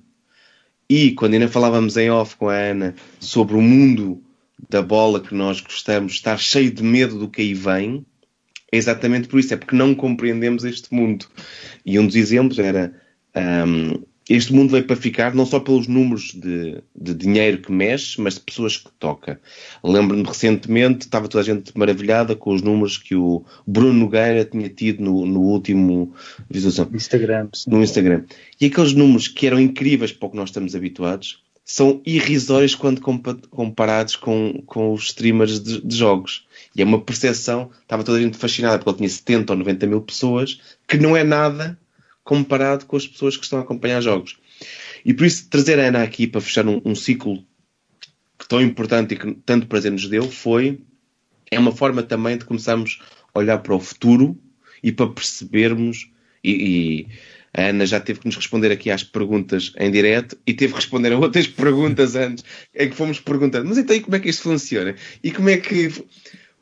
[SPEAKER 4] E quando ainda falávamos em off com a Ana sobre o mundo da bola que nós gostamos estar cheio de medo do que aí vem, é exatamente por isso, é porque não compreendemos este mundo. E um dos exemplos era um, este mundo veio para ficar não só pelos números de, de dinheiro que mexe, mas de pessoas que toca. Lembro-me recentemente, estava toda a gente maravilhada com os números que o Bruno Nogueira tinha tido no, no último visualização.
[SPEAKER 5] Instagram.
[SPEAKER 4] No Instagram. E aqueles números que eram incríveis para o que nós estamos habituados, são irrisórios quando comparados com, com os streamers de, de, jogos. E é uma percepção, estava toda a gente fascinada porque ele tinha 70 ou 90 mil pessoas, que não é nada comparado com as pessoas que estão a acompanhar jogos. E por isso, trazer a Ana aqui para fechar um, um ciclo tão importante e que tanto prazer nos deu foi é uma forma também de começarmos a olhar para o futuro e para percebermos e, e a Ana já teve que nos responder aqui às perguntas em direto e teve que responder a outras perguntas antes, em que fomos perguntando, mas então e como é que isto funciona? E como é que.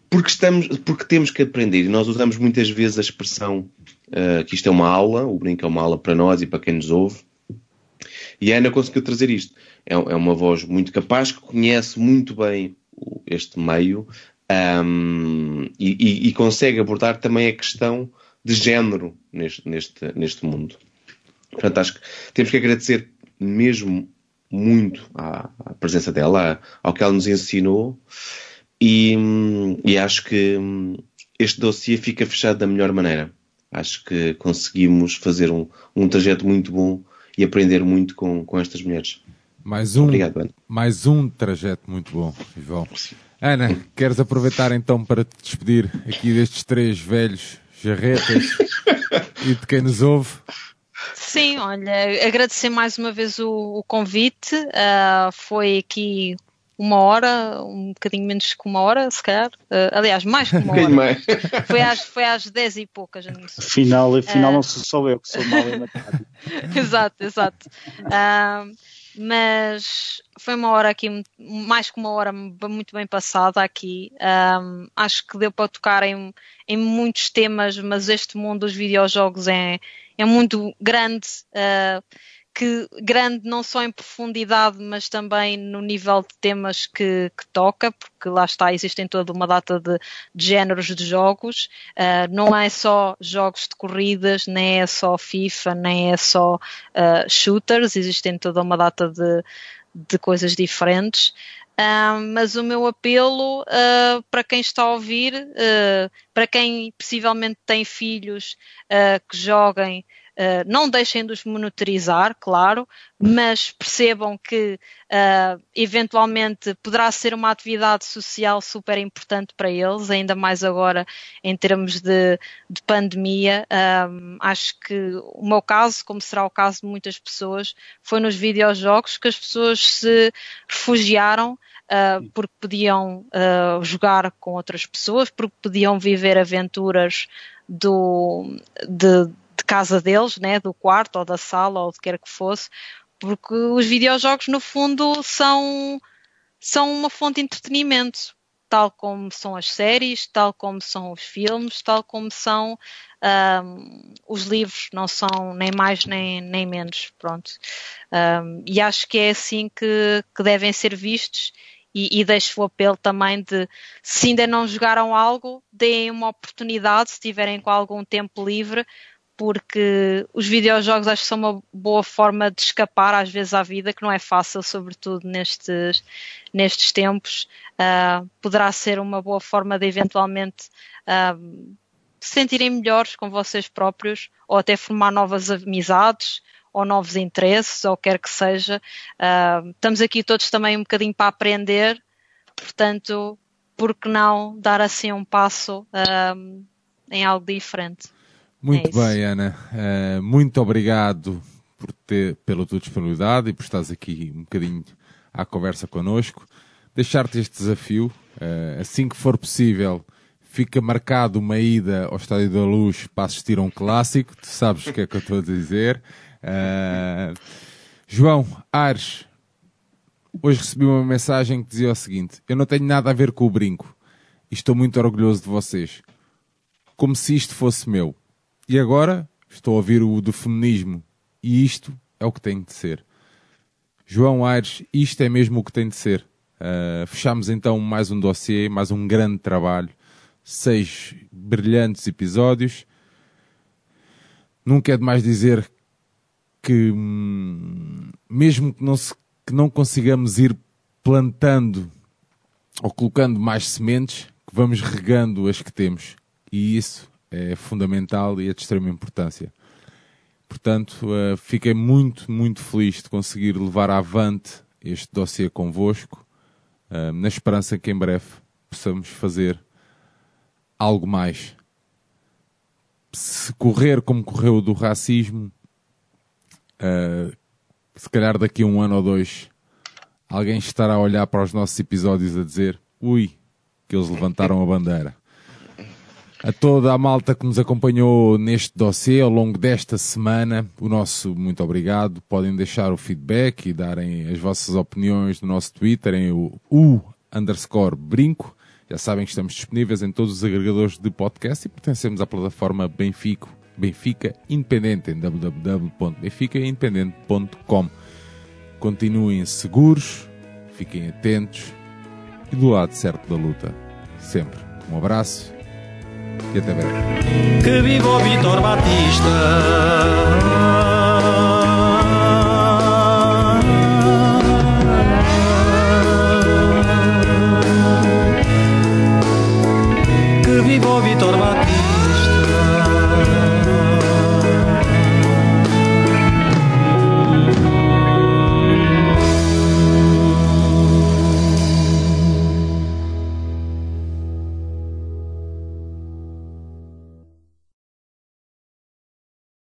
[SPEAKER 4] Porque, estamos, porque temos que aprender, e nós usamos muitas vezes a expressão uh, que isto é uma aula, o brinco é uma aula para nós e para quem nos ouve, e a Ana conseguiu trazer isto. É, é uma voz muito capaz, que conhece muito bem este meio um, e, e, e consegue abordar também a questão de género neste, neste, neste mundo. Portanto, acho que temos que agradecer mesmo muito à, à presença dela, ao que ela nos ensinou, e, e acho que este dossiê fica fechado da melhor maneira. Acho que conseguimos fazer um, um trajeto muito bom e aprender muito com, com estas mulheres.
[SPEAKER 1] Mais um, Obrigado, Ana. mais um trajeto muito bom, João. Ana, queres aproveitar então para te despedir aqui destes três velhos jarretas e de quem nos ouve.
[SPEAKER 3] Sim, olha, agradecer mais uma vez o, o convite. Uh, foi aqui uma hora, um bocadinho menos que uma hora, se calhar. Uh, aliás, mais que uma hora. Mais. Foi às, foi às dez e poucas.
[SPEAKER 5] Afinal, afinal uh, não sou só eu que sou mal em matemática.
[SPEAKER 3] exato, exato. Uh, mas foi uma hora aqui, mais que uma hora muito bem passada aqui. Um, acho que deu para tocar em, em muitos temas, mas este mundo dos videojogos é, é muito grande. Uh, que grande não só em profundidade, mas também no nível de temas que, que toca, porque lá está, existem toda uma data de, de géneros de jogos, uh, não é só jogos de corridas, nem é só FIFA, nem é só uh, shooters, existem toda uma data de, de coisas diferentes. Uh, mas o meu apelo uh, para quem está a ouvir, uh, para quem possivelmente tem filhos que joguem Uh, não deixem de os monitorizar, claro, mas percebam que uh, eventualmente poderá ser uma atividade social super importante para eles, ainda mais agora em termos de, de pandemia. Um, acho que o meu caso, como será o caso de muitas pessoas, foi nos videojogos que as pessoas se refugiaram. Uh, porque podiam jogar com outras pessoas, porque podiam viver aventuras do, de, de casa deles, né, do quarto ou da sala ou que quer que fosse, porque os videojogos no fundo são, são uma fonte de entretenimento, tal como são as séries, tal como são os filmes, tal como são um, os livros, não são nem mais nem, nem menos, pronto. Um, e acho que é assim que, que devem ser vistos e, e deixo o apelo também de, se ainda não jogaram algo, deem uma oportunidade, se tiverem com algum tempo livre, porque os videojogos acho que são uma boa forma de escapar às vezes à vida, que não é fácil, sobretudo nestes, nestes tempos. Uh, poderá ser uma boa forma de eventualmente uh, se sentirem melhores com vocês próprios, ou até formar novas amizades, ou novos interesses, ou quer que seja. Uh, estamos aqui todos também um bocadinho para aprender, portanto, por que não dar assim um passo em algo diferente?
[SPEAKER 1] Muito é bem, Ana. Uh, muito obrigado por ter, pela tua disponibilidade e por estares aqui um bocadinho à conversa connosco. Deixar-te este desafio. Uh, assim que for possível, fica marcado uma ida ao Estádio da Luz para assistir a um clássico. Tu sabes o que é que eu estou a dizer. Uh, João Ares, hoje recebi uma mensagem que dizia o seguinte: Eu não tenho nada a ver com o brinco e estou muito orgulhoso de vocês. Como se isto fosse meu. E agora estou a ouvir o do feminismo e isto é o que tem de ser. João Aires, isto é mesmo o que tem de ser. Uh, fechamos então mais um dossiê, mais um grande trabalho, seis brilhantes episódios. Nunca é demais dizer que, hum, mesmo que não, se, que não consigamos ir plantando ou colocando mais sementes, que vamos regando as que temos. E isso é fundamental e é de extrema importância. Portanto, uh, fiquei muito, muito feliz de conseguir levar avante este dossiê convosco, uh, na esperança que em breve possamos fazer algo mais. Se correr como correu do racismo, uh, se calhar daqui a um ano ou dois alguém estará a olhar para os nossos episódios a dizer ui, que eles levantaram a bandeira a toda a malta que nos acompanhou neste dossiê ao longo desta semana. O nosso muito obrigado. Podem deixar o feedback e darem as vossas opiniões no nosso Twitter em o U underscore brinco. Já sabem que estamos disponíveis em todos os agregadores de podcast e pertencemos à plataforma Benfica, Benfica Independente em www.benficaindependente.com. Continuem seguros, fiquem atentos e do lado certo da luta. Sempre. Um abraço e até breve. Que viva o Vitor Batista! Que viva o Vitor Batista!